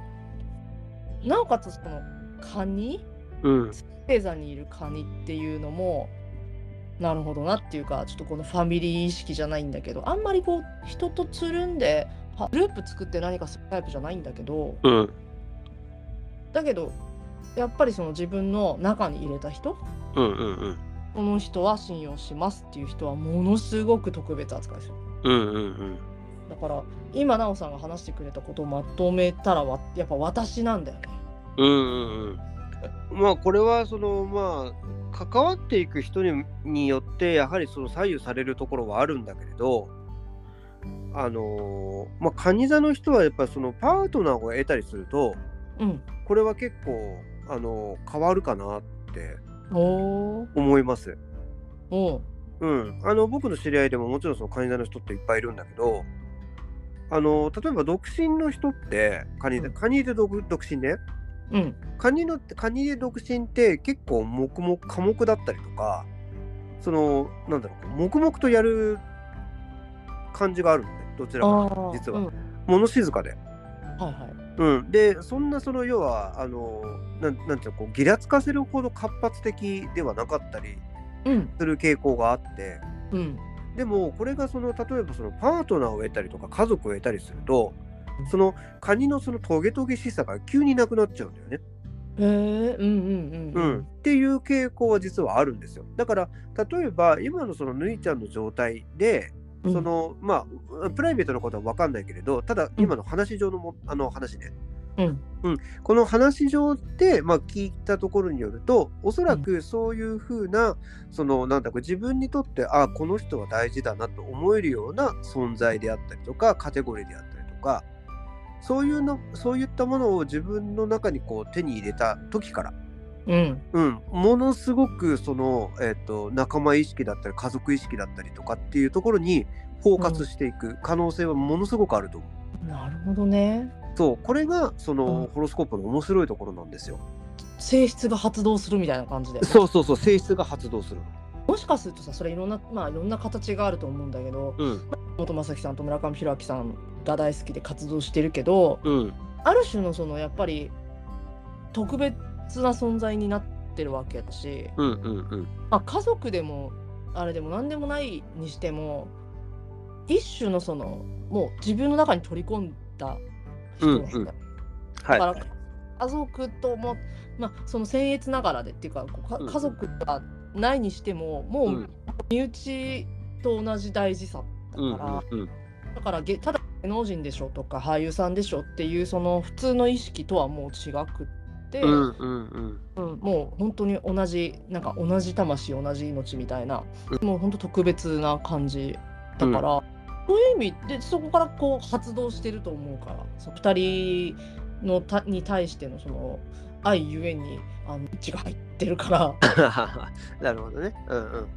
なおかつそのカニ？うん、星座にいるカニっていうのもなるほどなっていうかちょっとこのファミリー意識じゃないんだけどあんまりこう人とつるんではグループ作って何かするタイプじゃないんだけどうん、だけどやっぱりその自分の中に入れた人うん、うん、この人は信用しますっていう人はものすごく特別扱いする。うん、うん、だから今奈緒さんが話してくれたことをまとめたらわやっぱ私なんだよね。うん、うん、うん。まあこれはそのまあ関わっていく人にによってやはりその左右されるところはあるんだけれどあのまあ蟹座の人はやっぱりそのパートナーを得たりするとうん。これは結構あの変わるかなって思います。おううん、あの僕の知り合いでももちろんその蟹座の人っていっぱいいるんだけどあの例えば独身の人ってカニでうんカニで独独身ねうん。カニのカニで独身って結構黙々寡黙だったりとかそのなんだろう黙々とやる感じがあるのねどちらかというと実は、うん物静かで、はいはい。うん、でそんなその要はあのなんなんていうのこうギラつかせるほど活発的ではなかったりうん。する傾向があってうん。でもこれがその例えばそのパートナーを得たりとか家族を得たりするとそのカニのそのトゲトゲしさが急になくなっちゃうんだよね。へえ、うんうんううんん、っていう傾向は実はあるんですよ。だから例えば今のそのぬいちゃんの状態で、うん。そのまあプライベートのことは分かんないけれどただ今の話上のもあの話ねうん。この話上で、まあ、聞いたところによるとおそらくそういうふうな、そのなんだか自分にとってあこの人は大事だなと思えるような存在であったりとかカテゴリーであったりとかそういうのそういったものを自分の中にこう手に入れた時からうん。うん、ものすごくその、えっと仲間意識だったり家族意識だったりとかっていうところに包括していく可能性はものすごくあると思う。なるほどね。そうこれがその、うんホロスコープの面白いところなんですよ。性質が発動するみたいな感じで。そうそうそう性質が発動するもしかするとさ、それいろんな、まあいろんな形があると思うんだけど、の。本正樹さんと村上弘明さんが大好きで活動してるけど、うん。うんある種のそのやっぱり特別な存在になってるわけだし、うんうんうん。まあ、家族でもあれでも何でもないにしても一種のそのもう自分の中に取り込んだ人なんだ、うんうん。だはい。から家族とも、まあ、その僭越ながらでっていうか家族がないにしてももううん。身内と同じ大事さだうんから、うんうん。だからげただ芸能人でしょとか俳優さんでしょっていうその普通の意識とはもう違くって、うんうんうんうんもう本当に同じなんか同じ魂同じ命みたいな、もう本当特別な感じだから、そういう意味でそこからこう発動してると思うからその2人のたに対してのその愛ゆえにあの血が入ってるから。なるほどね。うんうん。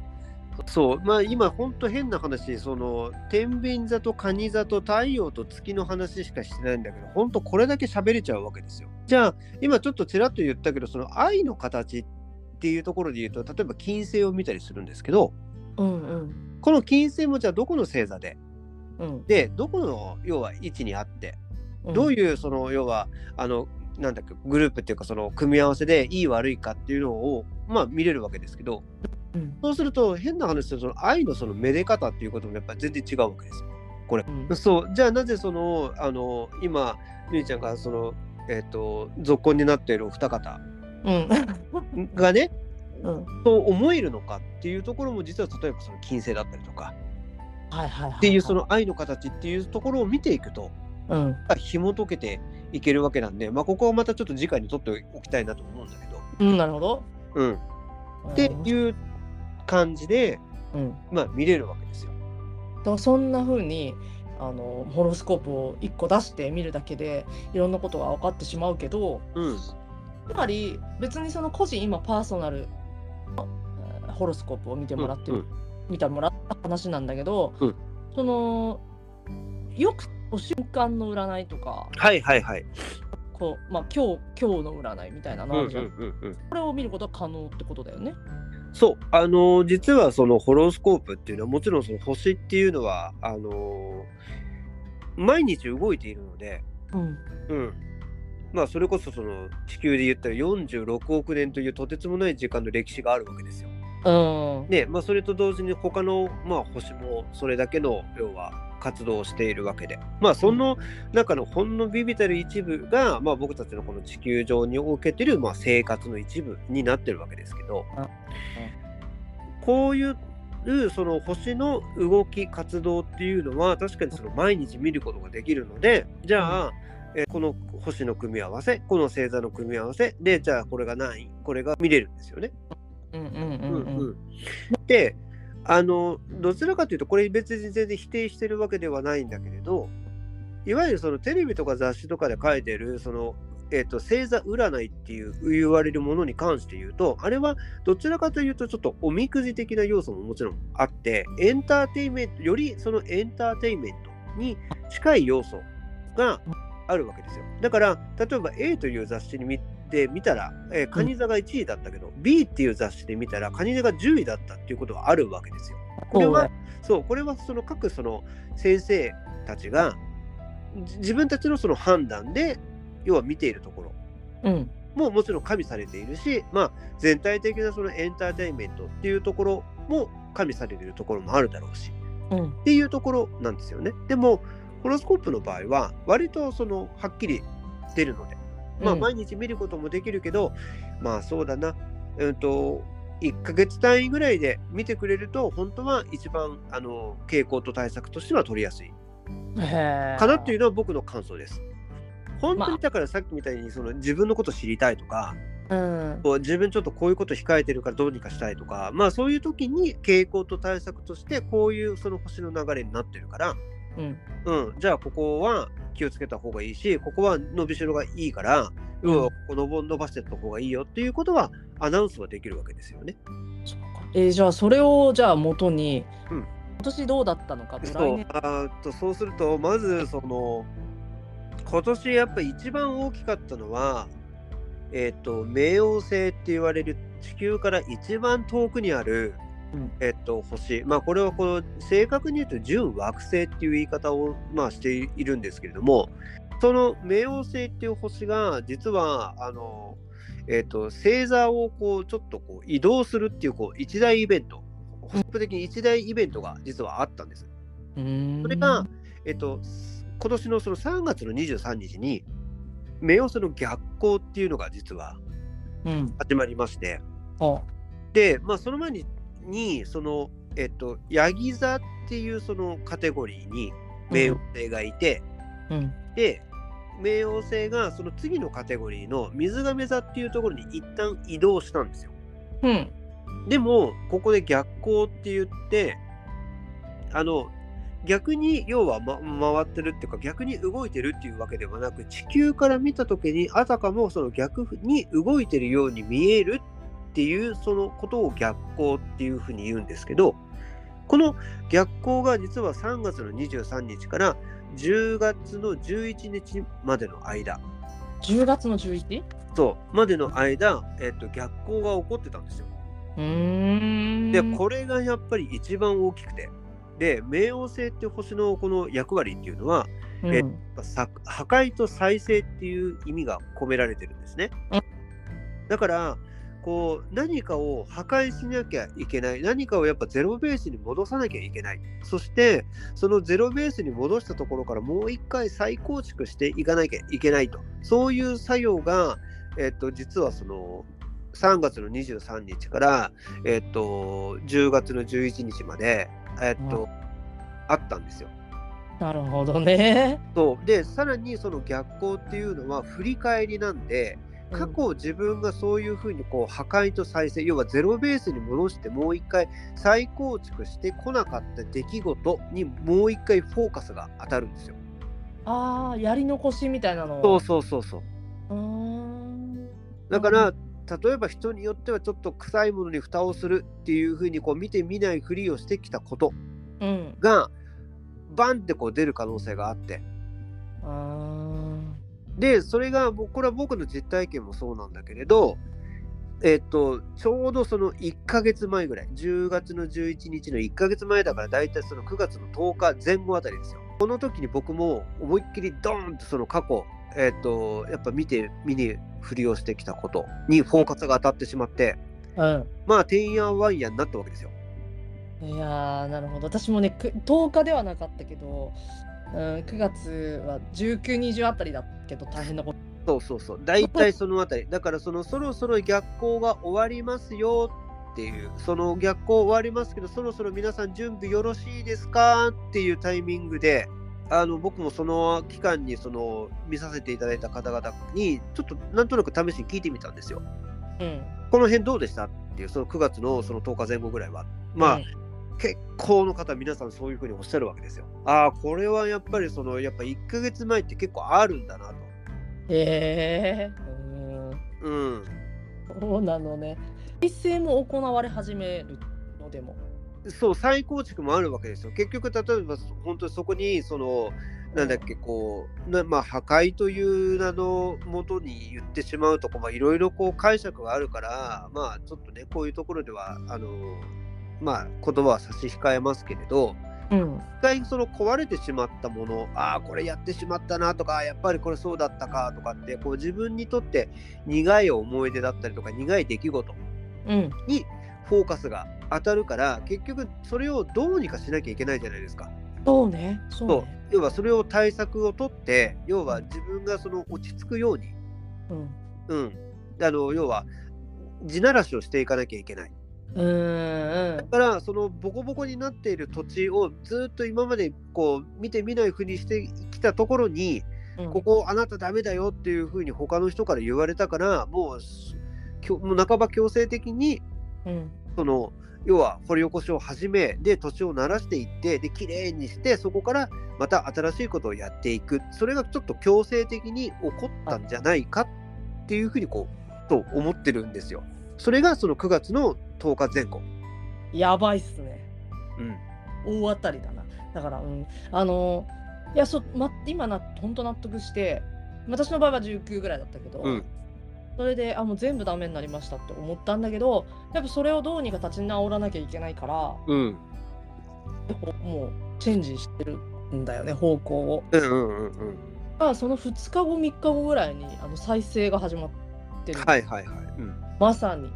そう、まあ今本当変な話、その天秤座と蟹座と太陽と月の話しかしてないんだけど、本当これだけ喋れちゃうわけですよ。じゃあ今ちょっとちらっと言ったけど、その愛の形っていうところで言うと、例えば金星を見たりするんですけど、うんうん。この金星もじゃあどこの星座で、うん。で、どこの要は位置にあって、うん、どういうその要はあのなんだっけグループっていうかその組み合わせでいい悪いかっていうのをまあ見れるわけですけどうん。そうすると変な話するとその愛のそのめで方っていうこともやっぱり全然違うわけですよ。これ。うん。そう。じゃあなぜそのあの今みーちゃんがそのえっ、と続婚になっているお二方うん。がねうん。そう思えるのかっていうところも実は例えばその金星だったりとか。はいはいはいっていうその愛の形っていうところを見ていくとうん。紐解けていけるわけなんで、まあ、ここはまたちょっと次回に取っておきたいなと思うんだけど。うんなるほど。うん、っていう感じで、うんまあ、見れるわけですよ。だからそんな風にあのホロスコープを1個出して見るだけでいろんなことが分かってしまうけどうん、つまり別にその個人今パーソナルえーホロスコープを見てもらってる、うん見てもらった話なんだけど、うんそのよく瞬間の占いとかはいはいはい。こう、まあ、今日今日の占いみたいなのあるじゃん、うんうんうんこれを見ることは可能ってことだよね。そう、あのー実はそのホロスコープっていうのはもちろんその星っていうのはあのー毎日動いているので、うん。うん、まあそれこそその地球で言ったら46億年というとてつもない時間の歴史があるわけですよ。うん。ねまあ、それと同時に他の、まあ、星もそれだけの要は活動をしているわけで。まあその中のほんのビビたる一部が、まあ、僕たちのこの地球上におけてる、まあ、生活の一部になってるわけですけど。こういうその星の動き活動っていうのは確かにその毎日見ることができるのでじゃあ、えこの星の組み合わせこの星座の組み合わせでじゃあこれが何これが見れるんですよね。うんうんうんうん。うんうん。であのどちらかというとこれ別に全然否定してるわけではないんだけれどいわゆるそのテレビとか雑誌とかで書いてるその、えっと星座占いっていう言われるものに関して言うとあれはどちらかというとちょっとおみくじ的な要素ももちろんあってエンターテインメントよりそのエンターテインメントに近い要素があるわけですよ。だから例えば A という雑誌に見て見たら、えー、カニ座が1位だったけど、B っていう雑誌で見たらカニ座が10位だったっていうことはあるわけですよ。これはそうこれはその各その先生たちがじ自分たちのその判断で要は見ているところ。うん。ももちろん加味されているし、まあ、全体的なそのエンターテインメントっていうところも加味されているところもあるだろうし。うん。っていうところなんですよね。でもホロスコープの場合は割とそのはっきり出るので、まあ、うん。毎日見ることもできるけど、まあそうだな、うんと1ヶ月単位ぐらいで見てくれると本当は一番あの傾向と対策としては取りやすい。かなっていうのは僕の感想です。本当まにだからさっきみたいにその自分のこと知りたいとか、うん。自分ちょっとこういうこと控えてるからどうにかしたいとかまあそういう時に傾向と対策としてこういうその星の流れになってるから、うん。うん、じゃあここは気をつけた方がいいしここは伸びしろがいいから、うん。ここ伸ば伸ばしてった方がいいよっていうことはアナウンスはできるわけですよね。えーじゃあそれをじゃあ元に、うん。年どうだったのかそう年。あーとそうするとまずその今年やっぱ一番大きかったのはえっ、と冥王星って言われる地球から一番遠くにある、うんえっ、と星まあこれはこの正確に言うと準惑星っていう言い方をまあしているんですけれどもその冥王星っていう星が実はあのえっ、と星座をこうちょっとこう移動するっていうこう一大イベント。ホスプ的に一大イベントが実はあったんです。それが、えっと、今年のその3月の23日に、冥王星の逆行っていうのが実はうん。始まりまして、あ。で、まあ、その前に、にその、えっと、ヤギ座っていうそのカテゴリーに冥王星がいて、うん。で、冥王星がその次のカテゴリーの水亀座っていうところに一旦移動したんですよ。うん。でも、ここで逆行って言って、あの、逆に要は、ま、回ってるっていうか逆に動いてるっていうわけではなく地球から見た時にあたかもその逆に動いてるように見えるっていうそのことを逆行っていうふうに言うんですけどこの逆行が実は3月の23日から10月の11日までの間10月の 11? そうまでの間、えっと、逆行が起こってたんですよ。うーんでこれがやっぱり一番大きくてで冥王星って星のこの役割っていうのはうんえさ破壊と再生っていう意味が込められてるんですねうん。だからこう何かを破壊しなきゃいけない。何かをやっぱゼロベースに戻さなきゃいけない。そしてそのゼロベースに戻したところからもう一回再構築していかなきゃいけないと。そういう作用が、えっと、実はその3月の23日から、えっと、10月の11日まで、えっとあったんですよ。なるほどね。そう。でさらにその逆行っていうのは振り返りなんで過去自分がそういうふうにこう破壊と再生要はゼロベースに戻してもう一回再構築してこなかった出来事にもう一回フォーカスが当たるんですよ。ああやり残しみたいなの。そうそうそうそう。うーん。だから例えば人によってはちょっと臭いものに蓋をするっていうふうにこう見て見ないふりをしてきたことうん。がバンってこう出る可能性があって。あーでそれがこれは僕の実体験もそうなんだけれどえっとちょうどその1ヶ月前ぐらい10月の11日の1ヶ月前だから大体その9月の10日前後あたりですよ。この時に僕も思いっきりドーンとその過去えっとやっぱ見て見にふりをしてきたことにフォーカスが当たってしまってうん。まあてんやわんやになったわけですよ。いやーなるほど。私もねく10日ではなかったけど、うん、9月は1920あたりだけど大変なこと。そうそうそう。大体そのあたり。だからそのそろそろ逆行が終わりますよっていう。その逆行終わりますけどそろそろ皆さん準備よろしいですかっていうタイミングであの僕もその期間にその見させていただいた方々にちょっとなんとなく試しに聞いてみたんですよ。うん。この辺どうでしたっていうその9月のその10日前後ぐらいは。まあ、うん結構の方皆さんそういうふうにおっしゃるわけですよ。ああこれはやっぱりそのやっぱ1ヶ月前って結構あるんだなと。へえうんうんそうなのね一斉も行われ始めるのでもそう再構築もあるわけですよ。結局例えば本当にそこにそのなんだっけこうなまあ破壊という名のもとに言ってしまうとこまあいろいろこう解釈があるからまあちょっとねこういうところではあのまあ言葉は差し控えますけれどうん。一回その壊れてしまったものああこれやってしまったなとかやっぱりこれそうだったかとかってこう自分にとって苦い思い出だったりとか苦い出来事うん。にフォーカスが当たるから結局それをどうにかしなきゃいけないじゃないですか。そうね。そうそう。ね要はそれを対策を取って要は自分がその落ち着くように、うん。うん、あの要は地ならしをしていかなきゃいけない。うーん。だからそのボコボコになっている土地をずっと今までこう見て見ないふうにしてきたところにうん。ここあなたダメだよっていうふうに他の人から言われたからもうきょもう半ば強制的にうん。その要は掘り起こしを始めで土地を慣らしていってで綺麗にしてそこからまた新しいことをやっていく。それがちょっと強制的に起こったんじゃないかっていうふうにこうと思ってるんですよ。それがその9月の10日前後。やばいっすねうん、大当たりだな。だから、うん、あのいやそ、ま、今な本当納得して私の場合は19ぐらいだったけど、うんそれであもう全部ダメになりましたって思ったんだけどやっぱそれをどうにか立ち直らなきゃいけないからうんほもうチェンジしてるんだよね方向を。うんうんうんうんあその2日後3日後ぐらいにあの再生が始まってる、はいはいはい。うんまさに。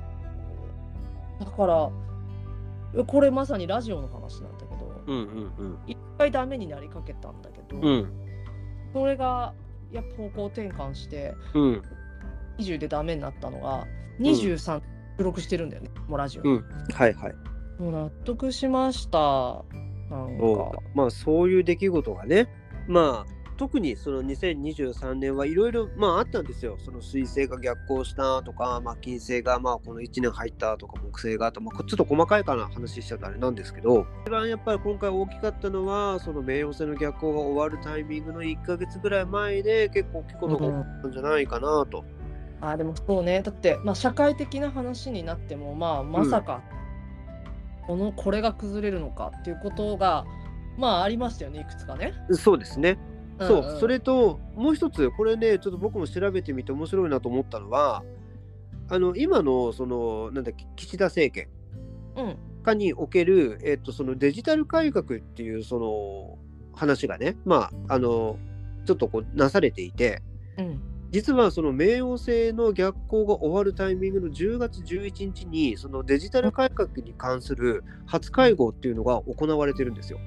だからこれまさにラジオの話なんだけど、うんうんうん。一回ダメになりかけたんだけど、うん。それがやっぱ方向転換してうん。20でダメになったのが23収録してるんだよね、もうラジオ、うん。はいはい。もう納得しました。なんか。まあそういう出来事がねまあ特にその2023年はいろいろまああったんですよその水星が逆行したとか、まあ、金星がまあこの1年入ったとか木星がと、まあ、ちょっと細かいかな話しちゃうとあれなんですけど一番やっぱり今回大きかったのはその冥王星の逆行が終わるタイミングの1ヶ月ぐらい前で結構大きいことが起こったんじゃないかなと。あでもそうねだって、まあ、社会的な話になっても、まあ、まさか、このこれが崩れるのかっていうことがまあありましたよねいくつかね。そうですねそう、んん。それともう一つこれねちょっと僕も調べてみて面白いなと思ったのはあの今のそのなんだっけ岸田政権うん。下における、えっと、そのデジタル改革っていうその話がねまああのちょっとこうなされていてうん。実はその冥王星の逆行が終わるタイミングの10月11日にそのデジタル改革に関する初会合っていうのが行われてるんですよ。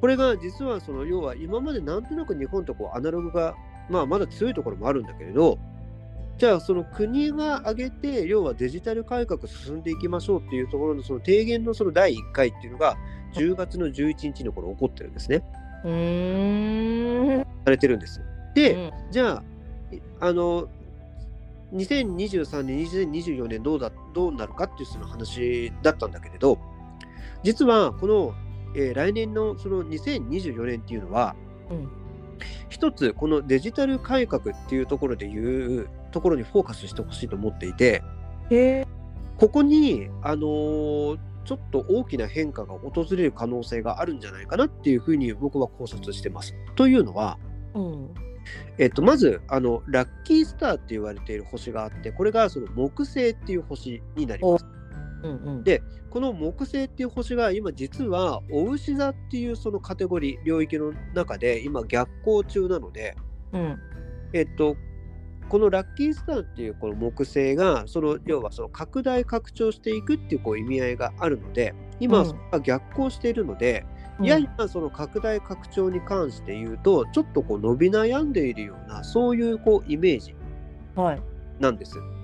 これが実はその要は今までなんとなく日本とこうアナログが、まあ、まだ強いところもあるんだけれどじゃあその国が挙げて要はデジタル改革進んでいきましょうっていうところのその提言のその第1回っていうのが10月の11日の頃起こってるんですね。うーん。されてるんです。で、うんじゃあいあの2023年2024年どうだどうなるかっていうその話だったんだけれど実はこの、えー来年のその2024年っていうのはうん一つこのデジタル改革っていうところでいうところにフォーカスしてほしいと思っていて。ここにあのーちょっと大きな変化が訪れる可能性があるんじゃないかなっていうふうに僕は考察してます。というのは、うん。えっと、まずあのラッキースターって言われている星があってこれがその木星っていう星になります。うんうん。でこの木星っていう星が今実はお牛座っていうそのカテゴリー領域の中で今逆行中なので、うん。えっと、このラッキースターっていうこの木星がその要はその拡大拡張していくっていうこう意味合いがあるので今うんそれが逆行しているので、うんややその拡大拡張に関して言うとちょっとこう伸び悩んでいるようなそういうこうイメージはい。なんです。うん。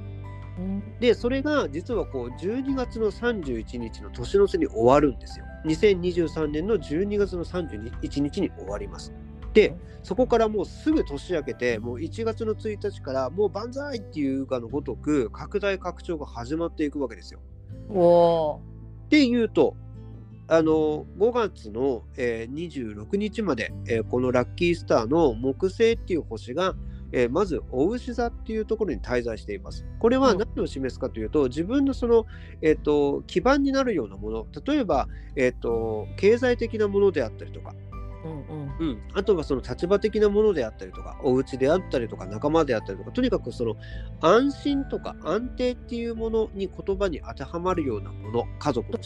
でそれが実はこう12月の31日の年の瀬に終わるんですよ。2023年の12月の31日に終わります。でそこからもうすぐ年明けてもう1月の1日からもう万歳っていうかのごとく拡大拡張が始まっていくわけですよ。おっていうとあの5月の、えー26日まで、えーこのラッキースターの木星っていう星が、えーまずお牛座っていうところに滞在しています。これはうん。何を示すかというと、自分のその、えー、と基盤になるようなもの。例えば、えー、と経済的なものであったりとか、ー。うんうん。うん、あとはその立場的なものであったりとか、お家であったりとか、仲間であったりとか、とにかくその安心とか安定っていうものに言葉に当てはまるようなもの、家族も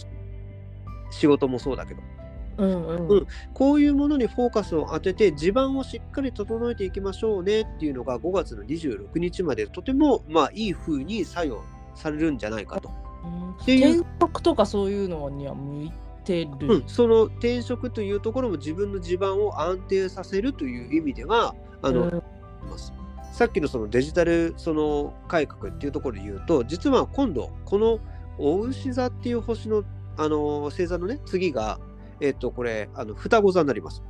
仕事もそうだけど、うんうん。うんこういうものにフォーカスを当てて、地盤をしっかり整えていきましょうねっていうのが5月の26日までとてもまあいい風に作用されるんじゃないかと。うん転職とかそういうのには向いてる？うん、その転職というところも自分の地盤を安定させるという意味では、あの、うん。さっきのそのデジタルその改革っていうところで言うと実は今度このお牛座っていう星のあの星座のね次がえっ、とこれあの双子座になります。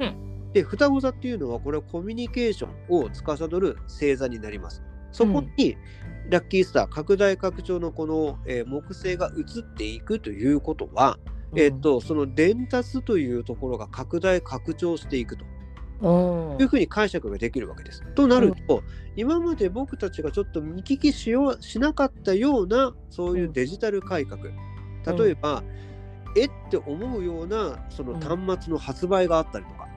うで双子座っていうのはこれはコミュニケーションを司る星座になります。そこに、ラッキースター拡大拡張のこの、えー木星が移っていくということは、えっ、とその伝達というところが拡大拡張していくと。うん。いうふうに解釈ができるわけです。となると、今まで僕たちがちょっと見聞きしようしなかったようなそういうデジタル改革例えば、えって思うようなその端末の発売があったりとか、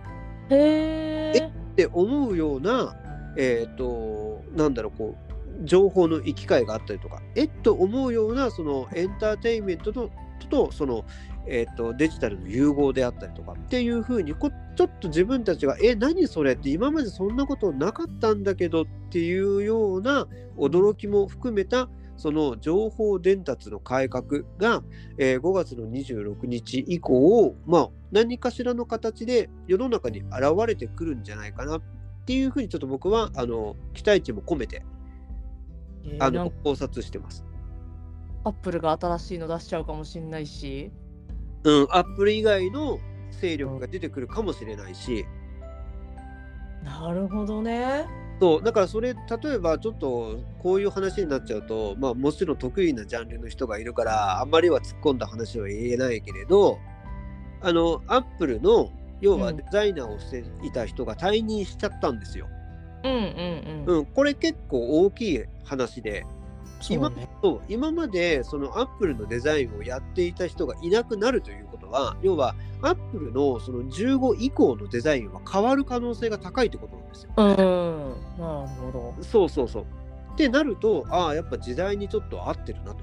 へえ。って思うようなえっ、となんだろうこう情報の行き交いがあったりとかえっと思うようなそのエンターテインメントととその、えー、とデジタルの融合であったりとかっていうふうにこちょっと自分たちが「え何それ?」って今までそんなことなかったんだけどっていうような驚きも含めたその情報伝達の改革が、えー5月の26日以降、まあ、何かしらの形で世の中に現れてくるんじゃないかなっていうふうにちょっと僕はあの期待値も込めてあのえーなんか考察してます。アップルが新しいの出しちゃうかもしれないし。うん、アップル以外の勢力が出てくるかもしれないし、なるほどね。そうだからそれ例えばちょっとこういう話になっちゃうと、まあ、もちろん得意なジャンルの人がいるからあんまりは突っ込んだ話は言えないけれどあのアップルの要はうんデザイナーをしていた人が退任しちゃったんですよ。うんうんうん。うん、これ結構大きい話で今そうね。今までそのアップルのデザインをやっていた人がいなくなるというは要はアップルのその15以降のデザインは変わる可能性が高いってことなんですよ。うん。なるほど。そうそうそう。ってなるとああやっぱ時代にちょっと合ってるなと。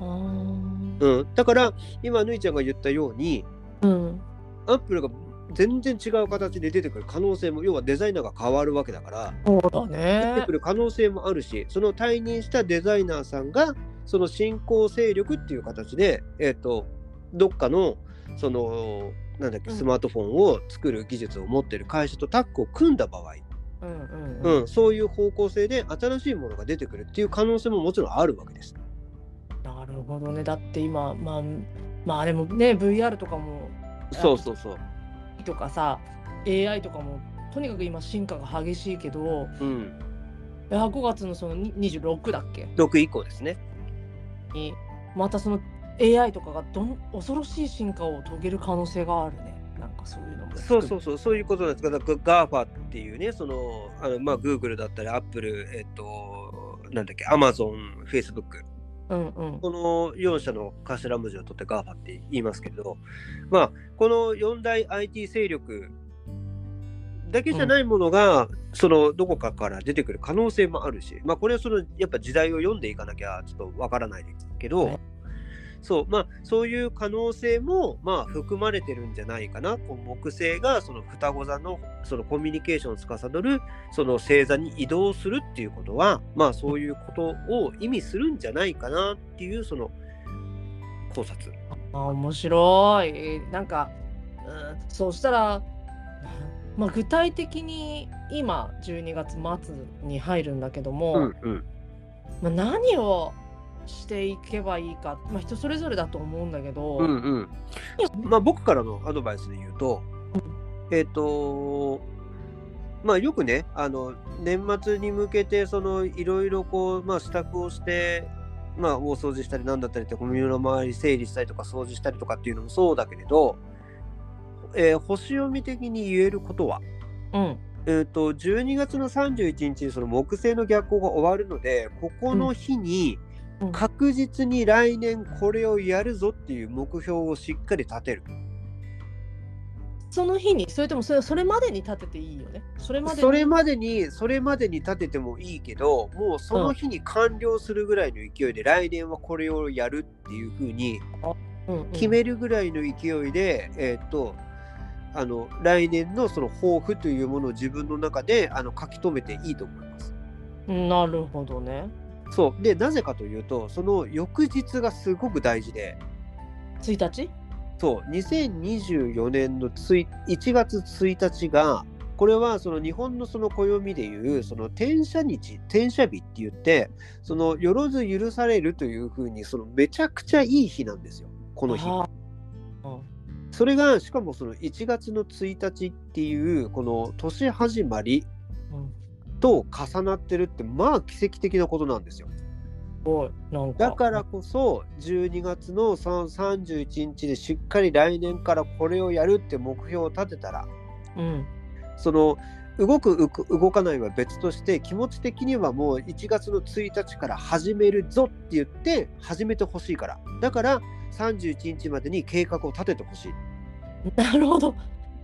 うん、だから今ぬいちゃんが言ったようにうん。アップルが全然違う形で出てくる可能性も要はデザイナーが変わるわけだからそうだ出てねく。る可能性もあるしその退任したデザイナーさんがその新興勢力っていう形で、えっとどっかのそのなんだっけうんスマートフォンを作る技術を持ってる会社とタッグを組んだ場合、うんうんうん。うん、そういう方向性で新しいものが出てくるっていう可能性ももちろんあるわけです。なるほどね。だって今、まあ、まあでもね、VR とかも、そうそうそう。とかさ、AI とかも、とにかく今進化が激しいけど、うん、いや5月のそのに26だっけ？6以降ですね。に、またその AI とかがどん恐ろしい進化を遂げる可能性があるね。なんかそういうのも。そうそうそう、そういうことなんですが、だから GAFA っていうね、その、あのまあ、Google だったり、Apple、えっと、なんだっけ、Amazon、Facebook、うんうん。この4社の頭文字を取って GAFA って言いますけれど、まあ、この4大 IT 勢力だけじゃないものが、そのどこかから出てくる可能性もあるし、まあ、これはそのやっぱ時代を読んでいかなきゃちょっとわからないですけど、ねそうまあ、そういう可能性も、まあ、含まれてるんじゃないかな、こう木星がその双子座のそのコミュニケーションを司るその星座に移動するっていうことは、まあ、そういうことを意味するんじゃないかなっていうその考察。あ面白い。えーなんか、うん、そうしたら、まあ、具体的に今12月末に入るんだけども、うんうんまあ、何をしていけばいいか、まあ、人それぞれだと思うんだけど、うんうん。まあ、僕からのアドバイスで言うと、えっ、と、まあ、よくね、あの年末に向けてそのいろいろこう、まあ、支度をして、まあ、大掃除したりなんだったりって、コミュニの周り整理したりとか掃除したりとかっていうのもそうだけれど、えー星読み的に言えることは、うん。えー、と12月の31日にその木星の逆行が終わるので、ここの日にうん確実に来年これをやるぞっていう目標をしっかり立てる。その日にそれともそれそれまでに立てていいよね？それまでに？それまでに、それまでに立ててもいいけど、もうその日に完了するぐらいの勢いで、来年はこれをやるっていうふうにうんうん。決めるぐらいの勢いで、えーっと、あの来年のその抱負というものを自分の中であの書き留めていいと思います。なるほどねそう。でなぜかというとその翌日がすごく大事で。1日そう。2024年のつい1月1日がこれはその日本のその暦でいうその転写日転写日って言ってそのよろず許されるというふうにそのめちゃくちゃいい日なんですよ。この日。それがしかもその1月の1日っていうこの年始まりうんと重なってるってまあ奇跡的なことなんですよ。かだからこそ12月の3 31日でしっかり来年からこれをやるって目標を立てたらうんその動く動く動かないは別として気持ち的にはもう1月の1日から始めるぞって言って始めてほしいからだから31日までに計画を立ててほしいなるほど。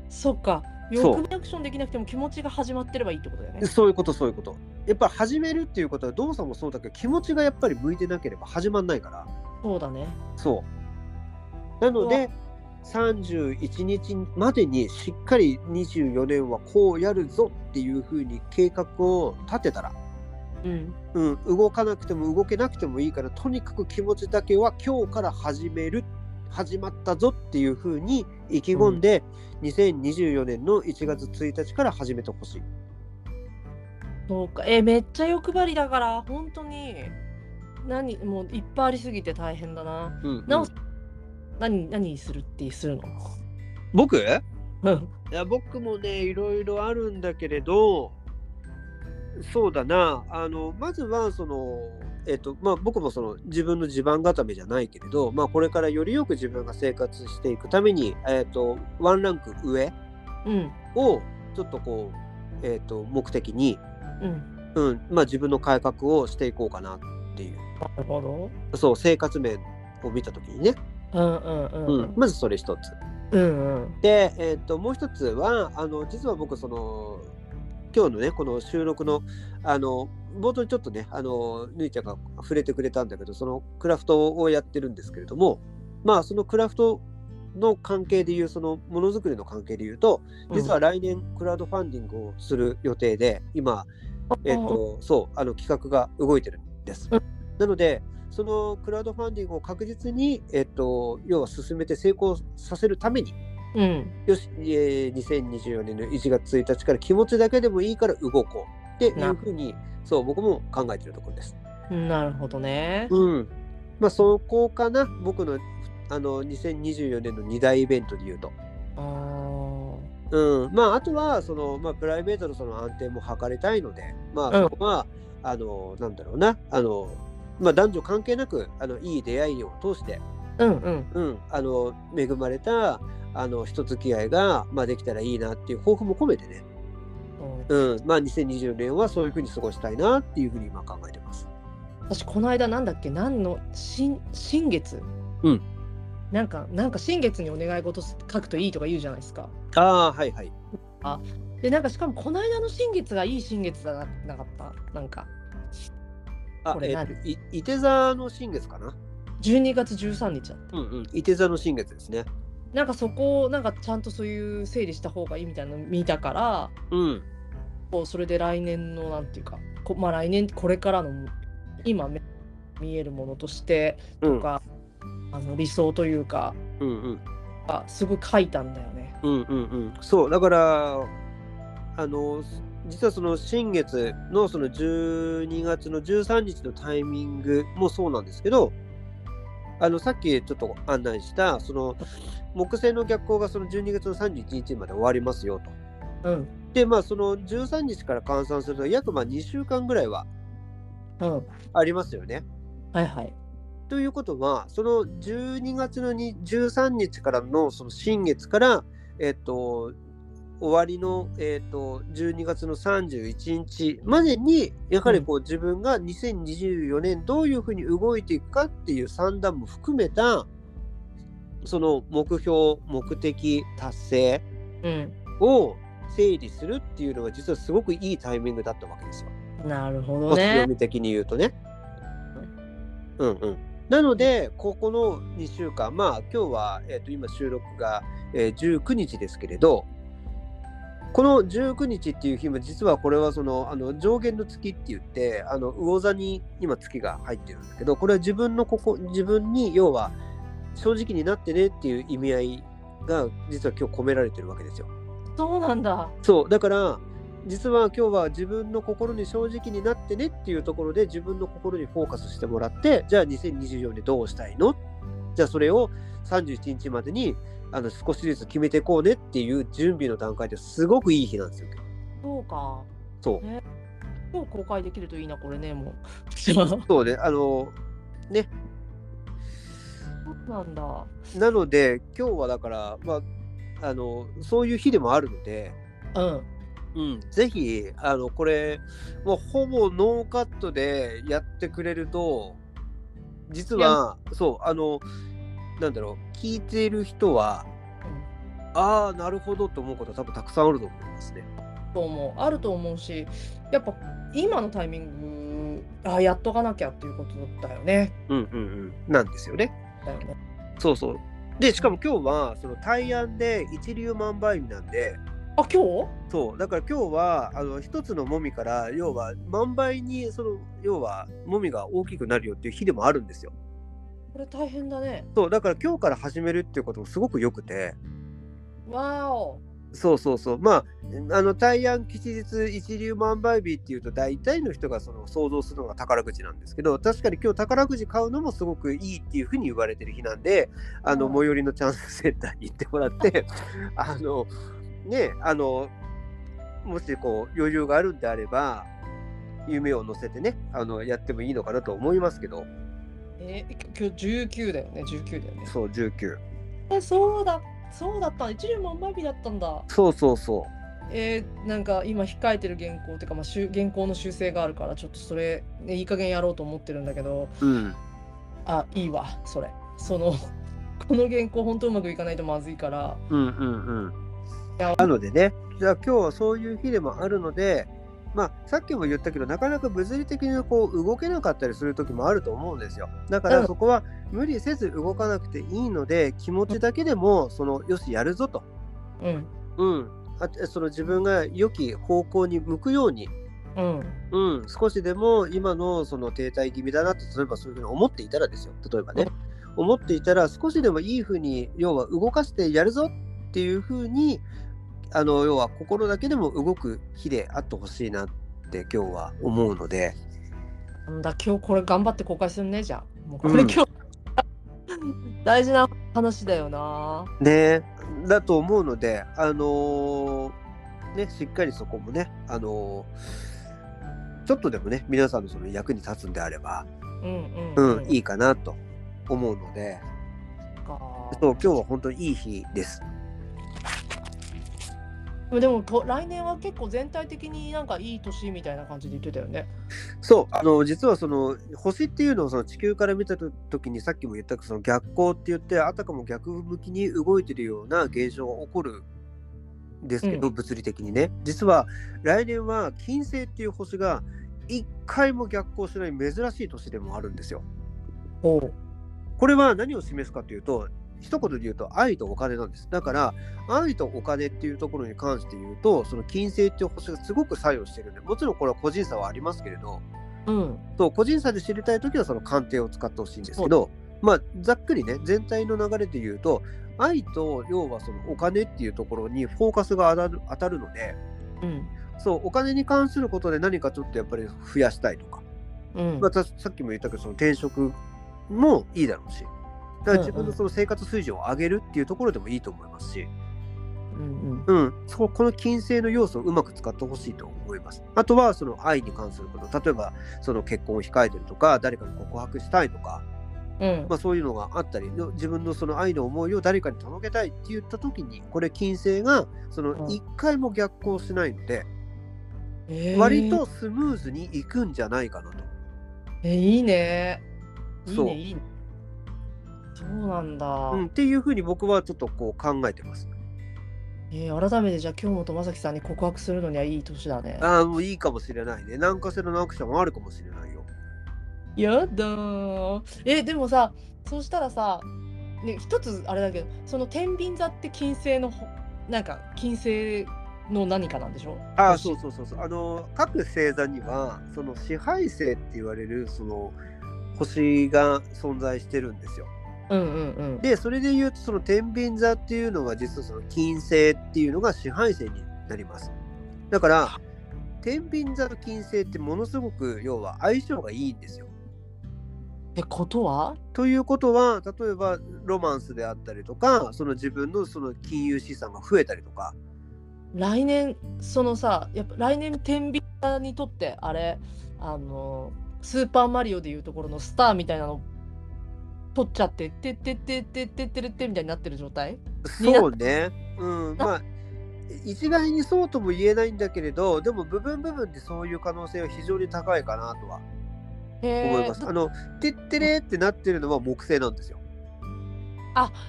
そっか。欲にアクションできなくても気持ちが始まってればいいってことだよね。そういうことそういうことやっぱ始めるっていうことは動作もそうだけど気持ちがやっぱり向いてなければ始まんないからそうだね。そうなので31日までにしっかり24年はこうやるぞっていうふうに計画を立てたらうん。うん、動かなくても動けなくてもいいからとにかく気持ちだけは今日から始める始まったぞっていう風に意気込んで、2024年の1月1日から始めてほしい。そうか。え、めっちゃ欲張りだから、本当に。何、もういっぱいありすぎて大変だな。うんなおうん何、何するってするの？僕？いうん。や僕もねいろいろあるんだけれどそうだなあのまずはそのえっとまあ僕もその自分の地盤固めじゃないけれど、まあ、これからよりよく自分が生活していくために、えっとワンランク上うん。をちょっとこう、えっと目的にうん。うんまあ、自分の改革をしていこうかなっていうなるほど。そう生活面を見た時にね、うんうんうん。ううんんまずそれ一つうんうん。で、えー、ともう一つはあの実は僕その今日のねこの収録のあの冒頭にちょっとねあのぬいちゃんが触れてくれたんだけどそのクラフトをやってるんですけれどもまあそのクラフトの関係でいうそのものづくりの関係でいうと実は来年クラウドファンディングをする予定で今えっ、と、そう、あの企画が動いてるんです。うん。なので、そのクラウドファンディングを確実に、えっ、と、要は進めて成功させるために、うん。よし、えー2024年の1月1日から気持ちだけでもいいから動こうっていうふうに、そう、僕も考えてるところです。うん。なるほどね。うん。まあ、そこかな、僕の、あの、2024年の2大イベントで言うと。あうん、まああとはその、まあ、プライベートのその安定も図りたいので、まあ、うんそこは、あのなんだろうなあの、まあ、男女関係なくあのいい出会いを通して、ーうんうん。うん、あの恵まれたあの人付き合いが、まあ、できたらいいなっていう抱負も込めてね、うんうんまあ、2024年はそういうふうに過ごしたいなっていうふうに今考えてます。私この間なんだっけ？何の新新月？うんなんかなんか新月にお願い事書くといいとか言うじゃないですかああはいはい。でなんかしかもこの間の新月がいい新月だななかったなんかあこれ何えっといいて座の新月かな？12月13日だったうんうん。いて座の新月ですね。なんかそこをなんかちゃんとそういう整理した方がいいみたいなの見たからうん。こうそれで来年のなんていうかこまあ来年これからの今め見えるものとしてうんとか、あの理想というかうんうん。あすごい書いたんだよね。うんうんうん、そうだからあの実はその新月のその12月の13日のタイミングもそうなんですけどあのさっきちょっと案内したその木星の逆行がその12月の31日まで終わりますよと。うんでまあその13日から換算すると約まあ2週間ぐらいはうんありますよね。はいはい。ということは、その12月のに13日からのその新月から、えっと、終わりの、えっと、12月の31日までに、やはりこう自分が2024年どういうふうに動いていくかっていう算段も含めた、その目標、目的達成うんを整理するっていうのが実はすごくいいタイミングだったわけですよ。なるほど星ね読。み的に言うとね。うんうん。なので、ここの2週間、まあ今日は、えー、と今収録が、えー19日ですけれど、この19日っていう日も実はこれはそのあの上限の月って言ってあの魚座に今月が入ってるんだけどこれは自分のここ自分に要は正直になってねっていう意味合いが実は今日込められてるわけですよ。そうなんだ。そうだから実は今日は自分の心に正直になってねっていうところで自分の心にフォーカスしてもらってじゃあ2024年どうしたいの？じゃあそれを31日までにあの少しずつ決めていこうねっていう準備の段階ですごくいい日なんですよ。そうか。そう今日公開できるといいな、これね、もう。そ うそうねあのねなんだ。なので今日はだからまああのそういう日でもあるのでうん。うん、ぜひあのこれもうほぼノーカットでやってくれると実はそうあのなんだろう聞いている人はああなるほどと思うことは多分たくさんあると思いますね。と思うあると思うしやっぱ今のタイミングあやっとかなきゃっていうことだよね。うんうんうん、なんですよね。だよねそうそう。でしかも今日はその大安で一粒万倍日なんであ今日？そうだから今日はあの一つのもみから要は万倍にその要はもみが大きくなるよっていう日でもあるんですよ。これ大変だね。そうだから今日から始めるっていうこともすごく良くて。わーお。そうそうそう。まああの大安吉日一粒万倍日っていうと大体の人がその想像するのが宝くじなんですけど確かに今日宝くじ買うのもすごくいいっていうふうに言われてる日なんであのうん。最寄りのチャンスセンターに行ってもらって あのねあのもしこう余裕があるんであれば夢を乗せてねあのやってもいいのかなと思いますけどえー、き今日19だよね19だよね。そう19あそうだそうだった。一流万倍日だったんだ。そうそうそえー、なんか今控えてる原稿っていうか、まあ、しゅ原稿の修正があるからちょっとそれ、ね、いい加減やろうと思ってるんだけど。ううん。あいいわそれ。その この原稿本当うまくいかないとまずいから。うんうんうん。いやなのでね、じゃあ今日はそういう日でもあるので、まあ、さっきも言ったけど、なかなか物理的にこう動けなかったりする時もあると思うんですよ。だかうん。らそこは無理せず動かなくていいので、気持ちだけでも、そのよし、やるぞと。うん。うん。あその自分が良き方向に向くように、うん。うん、少しでも今のその停滞気味だなって、例えばそういうふうに思っていたらですよ、例えばね、思っていたら、少しでもいいふうに、要は動かしてやるぞっていうふうに、あの要は心だけでも動く日であってほしいなって今日は思うので、なんだ今日これ頑張って公開するねじゃあ。もうこれうん今日、大事な話だよな。ね、だと思うので、あのーね、しっかりそこもね、あのーちょっとでもね、皆さんのその役に立つんであれば、うんううん。ん、いいかなと思うので、か。そう今日は本当にいい日です。でもこ来年は結構全体的になんかいい年みたいな感じで言ってたよね。そう、あの実はその星っていうのをその地球から見たときにさっきも言ったその逆光って言ってあたかも逆向きに動いてるような現象が起こるんですけど、う物理的にね実は来年は金星っていう星が一回も逆行しない珍しい年でもあるんですよ。これは何を示すかというと一言で言うと愛とお金なんです。だから愛とお金っていうところに関して言うとその金星っていう星がすごく作用してるんでもちろんこれは個人差はありますけれどうん。そう個人差で知りたいときはその鑑定を使ってほしいんですけど、まあ、ざっくりね、全体の流れで言うと、愛と要はそのお金っていうところにフォーカスが当たる当たるので、うん。そう、お金に関することで何かちょっとやっぱり増やしたいとか、うん。またさっきも言ったけど、その転職もいいだろうし、だから自分うんうんのその生活水準を上げるっていうところでもいいと思いますし、うんうん、そこの金星の要素をうまく使ってほしいと思います。あとはその愛に関すること、例えばその結婚を控えてるとか、誰かに告白したいとか、うん。まあ、そういうのがあったり、の自分のその愛の思いを誰かに届けたいって言った時に、これ金星がそのうん。一回も逆行しないので、えー。割とスムーズにいくんじゃないかなと。えいいね。いいそうねいいねそうなんだ、うん、っていうふうに僕はちょっとこう考えてます。えー改めてじゃあ京本正樹さんに告白するのにはいい年だねああ、もういいかもしれないね。何かしらのアクションもあるかもしれないよ。やだーえでもさそうしたらさね一つあれだけどその天秤座って金星のほなんか金星の何かなんでしょあそうそうそうそう。あの、各星座には、その支配星って言われる、その星が存在してるんですよ。うんうんうんで、それで言うと、その天秤座っていうのが、実はその金星っていうのが支配星になります。だから、天秤座と金星ってものすごく、要は相性がいいんですよ。ってことは？ということは、例えばロマンスであったりとか、その自分のその金融資産が増えたりとか、来年そのさやっぱ来年天秤座にとってあれあのスーパーマリオでいうところのスターみたいなの取っちゃっててってってってってってってってみたいになってる状態？そうね。うん、まあ、一概にそうとも言えないんだけれどでも部分部分でそういう可能性は非常に高いかなとは。へ思います。あの「てってれ」ってなってるのは木星なんですよ。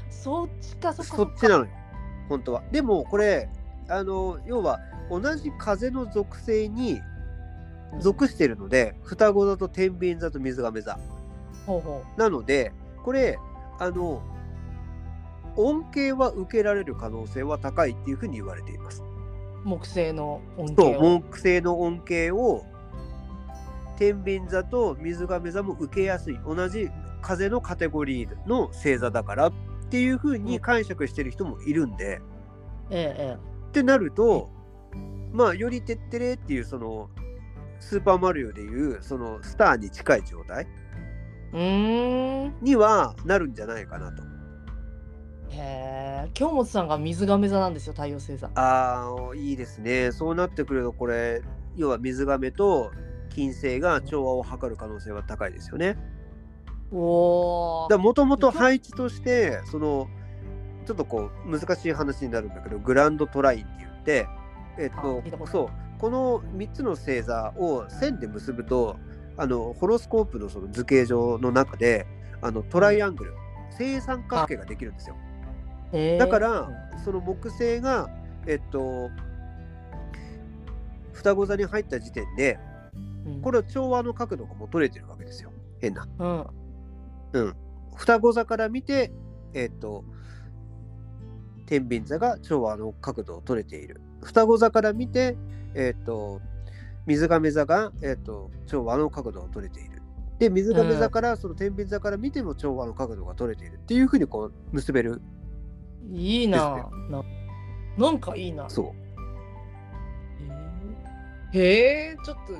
そっちかそっかそっちなのよ。本当は。でもこれあの要は同じ風の属性に属してるので双子座と天秤座と水亀座。ほうほなのでこれあの恩恵は受けられる可能性は高いっていうふうに言われています。う木星の恩恵を。木星の恩恵を天秤座と水亀座も受けやすい。同じ風のカテゴリーの星座だからっていうふうに解釈してる人もいるんで、えええってなるとまあよりてってれっていうそのスーパーマリオでいうそのスターに近い状態にはなるんじゃないかなと。へえ京本さんが水亀座なんですよ太陽星座。ああいいですね。そうなってくるとこれ要は水亀と金星が調和を図る可能性は高いですよね。おおだもともと配置としてそのちょっとこう難しい話になるんだけどグランドトラインって言ってえっとそう。この3つの星座を線で結ぶとあのホロスコープのその図形上の中であのトライアングル正三角形ができるんですよ。だからその木星がえっと双子座に入った時点でうん。これは調和の角度がもう取れてるわけですよ。変な。うん。うん、双子座から見て、えっ、と、天秤座が調和の角度を取れている。双子座から見て、えっ、と、水亀座が、えっと調和の角度を取れている。で、水亀座から、その天秤座から見ても調和の角度が取れているっていうふうにこう結べる。いいなななんかいいなそへえへえちょっと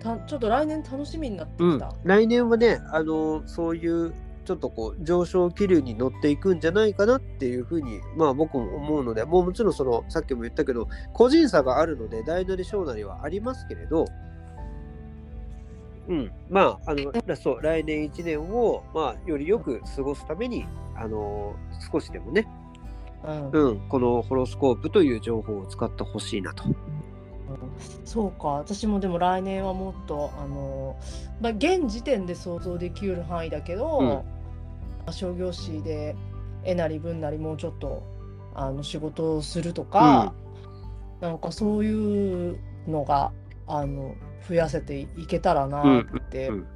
たちょっと来年楽しみになってう。うんきた、。来年はね、あのそういうちょっとこう上昇気流に乗っていくんじゃないかなっていうふうに、まあ僕も思うので、もうもちろんその、さっきも言ったけど、個人差があるので、大なり小なりはありますけれど、うん、まあ、あの、らそう、来年1年を、まあ、よりよく過ごすために、あの少しでもね、うんうん、このホロスコープという情報を使ってほしいなと。そうか私もでも来年はもっとあの、まあ、現時点で想像できる範囲だけど、うんまあ商業誌で絵なり文なりもうちょっとあの仕事をするとか、なんかそういうのがあの増やせていけたらなって、うん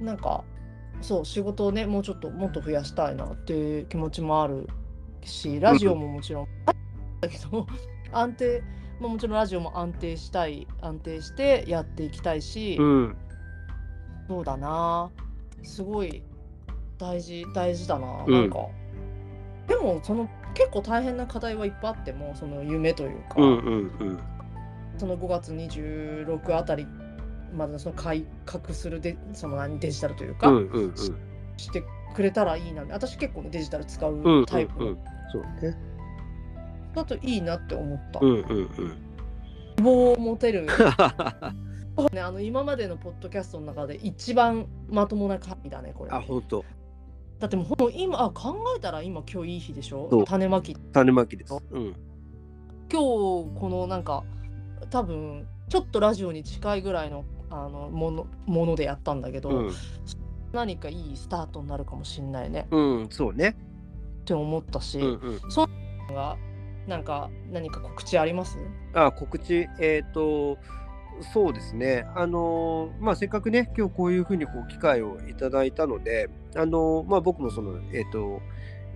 なんかそう仕事をねもうちょっともっと増やしたいなっていう気持ちもあるしラジオももちろんだけど安定まあもちろんラジオも安定したい安定してやっていきたいし、うん、そうだな。すごい大事大事だな、うんなんかでもその結構大変な課題はいっぱいあってもその夢というか、うん、うん、うん。その5月26あたりまでのその改革するでその何デジタルというか、うん、うん、うん。してくれたらいいな私結構ねデジタル使うん、う、うんタイプうん。そうね。だといいなって思った、うん、うん、うん。希望を持てる ねあの今までのポッドキャストの中で一番まともな回だねこれあ、本当。だってもう今あ考えたら今今日いい日でしそうょ種まき種まきです。うん。今日このなんか多分ちょっとラジオに近いぐらいのあのものものでやったんだけど、うん、何かいいスタートになるかもしんないねうん、そうね。って思ったし、うん、うん。がなんか何か告知あります？あ、告知、えっ、と。そうですね。あのーまあ、せっかくね、今日こういうふうにこう機会をいただいたので。あのーまあ、僕もその、えっ、と。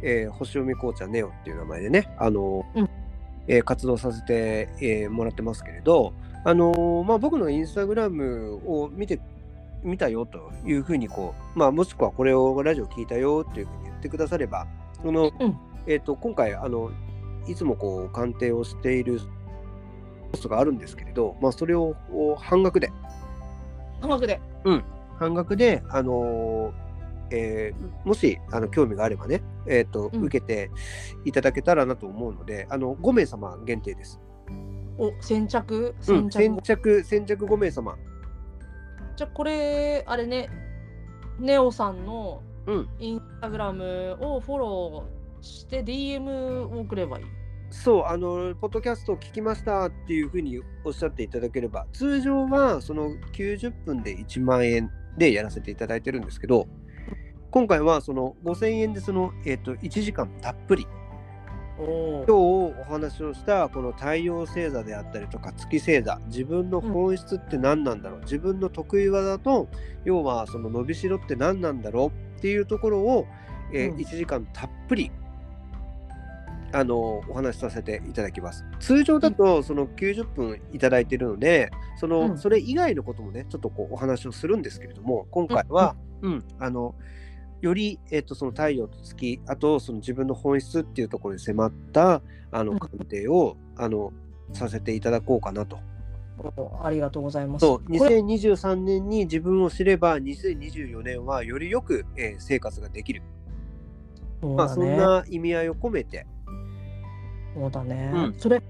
えー星読み紅茶ネオっていう名前でね、あのーうんえー活動させて、えーもらってますけれど。あのーまあ、僕のインスタグラムを見て。見たよというふうにこう、まあ、もしくはこれをラジオ聞いたよっていうふうに言ってくだされば、その、うんえっ、と、今回、あの、いつもこう、鑑定をしているコストがあるんですけれど、まあ、それをお半額で、半額で。半額で、あのーえーもしあの興味があればね、えっ、と、うん。受けていただけたらなと思うので、あの、5名様限定です。お先着？うん、先着、先着、先着5名様。じゃあこれあれね。ネオさんのうん。インスタグラムをフォローして DM を送ればいいそう、あの、ポッドキャストを聞きましたっていうふうにおっしゃっていただければ、通常はその90分で1万円でやらせていただいてるんですけど、今回はその5000円でその、えっと1時間たっぷり、お今日お話をしたこの太陽星座であったりとか月星座、自分の本質って何なんだろう、自分の得意技と、要はその伸びしろって何なんだろうっていうところを、えーうん。1時間たっぷりあのお話しさせていただきます。通常だとその90分いただいているので、その、うんそれ以外のこともね、ちょっとこうお話をするんですけれども、今回は、うん、あの、より、えっと、その太陽と月、あとその自分の本質っていうところに迫ったあうんの鑑定を、あのさせていただこうかなと。おありがとうございます。そう、これ2023年に自分を知れば、2024年はよりよく、えー生活ができる。まあ、そうだね。そんな意味合いを込めて、そうだね。うんそれ、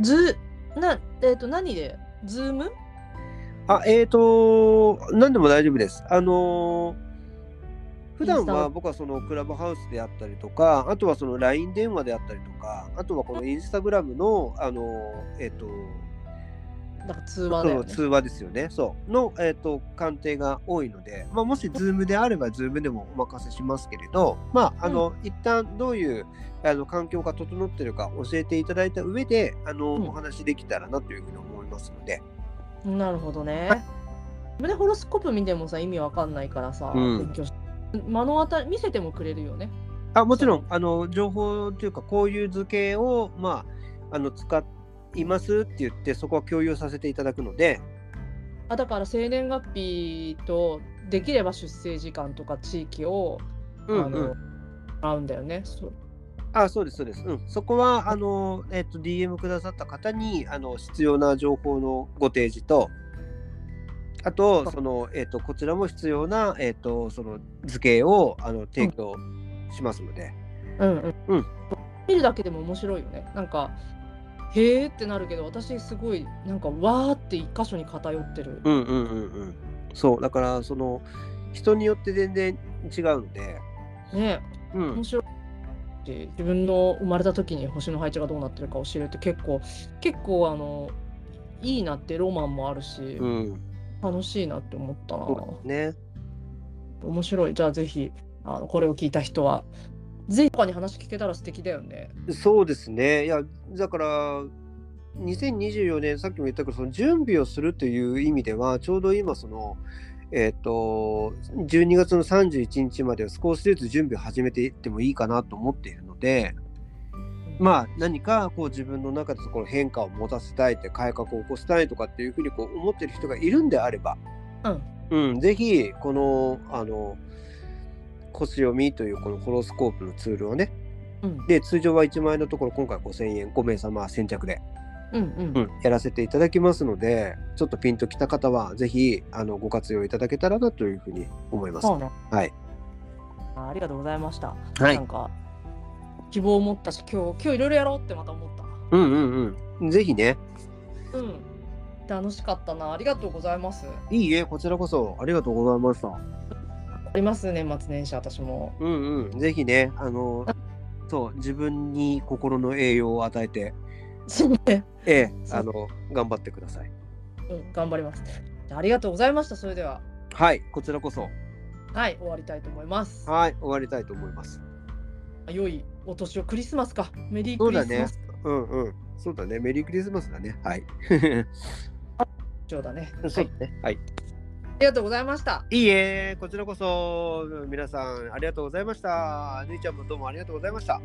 ズな、えっ、と、何で？ズーム？あ、えーと、何でも大丈夫です。あのー普段は僕はそのクラブハウスであったりとか、あとはその LINE 電話であったりとか、あとはこのインスタグラムの、あのーえっ、と、なんか通話ね。通話ですよね。そう。の、えっ、と、鑑定が多いので、まあ、もし、ズームであれば、ズームでもお任せしますけれど、まあ、あの、一旦どういうあの環境が整ってるか教えていただいた上で、あの、うん。お話できたらなというふうに思いますので、なるほどね。はい。でホロスコープ見てもさ、意味わかんないからさ、うん。勉強し目の当たり見せてもくれるよね。あもちろんあの情報というかこういう図形をまああの使いますって言ってそこは共有させていただくので。あだから生年月日とできれば出生時間とか地域を、うんあのうんもらうんだよね。そうあそうですそうです、うん、そこはあの、えっと DM くださった方にあの必要な情報のご提示とあとその、えっとこちらも必要な、えっとその図形をあの提供しますので、うんうん。うん。見るだけでも面白いよね。なんかへーってなるけど私すごいなんかわーって一箇所に偏ってる。うんうんうんうん。そう。だからその人によって全然違うので、ね。うん。面、白いし自分の生まれた時に星の配置がどうなってるか教えるって結構結構あのいいなってロマンもあるし、うん、楽しいなって思ったな。ね。面白い。じゃあぜひあのこれを聞いた人はぜひとかに話聞けたら素敵だよね。そうですね。いや、だから、2024年、さっきも言ったけど、その準備をするという意味では、ちょうど今、その、えっ、と、12月の31日までは少しずつ準備を始めていってもいいかなと思っているので、まあ、何かこう自分の中でそこの変化を持たせたいって、改革を起こしたいとかっていうふうにこう思ってる人がいるんであれば、うん。うん、ぜひ、この、あの、星読みというこのホロスコープのツールをね、うん。で、通常は1万円のところ、今回5000円、5名様先着で、うんうんうん、やらせていただきますので、ちょっとピンときた方は、ぜひあのご活用いただけたらなというふうに思います。ね。はい。あありがとうございました。はいなんか希望を持ったし今日今日いろいろやろうってまた思った。うんうんうん。ぜひね、うん。楽しかったな。ありがとうございます。いいえ、こちらこそありがとうございました。あります年末年始私も。うんうん。ぜひね、あの、そう、自分に心の栄養を与えて、そうね。ええ、そうあの、頑張ってください。うん頑張ります。あありがとうございました。それでははい、こちらこそ。はい終わりたいと思います。はい、終わりたいと思います。良いお年をクリスマスか。メリーそうだねクリスマス。。うんうん。そうだね。メリークリスマスだね。はい。そうだね。はいそうだ。ね。はい。ありがとうございました。いいえ、こちらこそ皆さんありがとうございました。ぬいちゃんもどうもありがとうございました。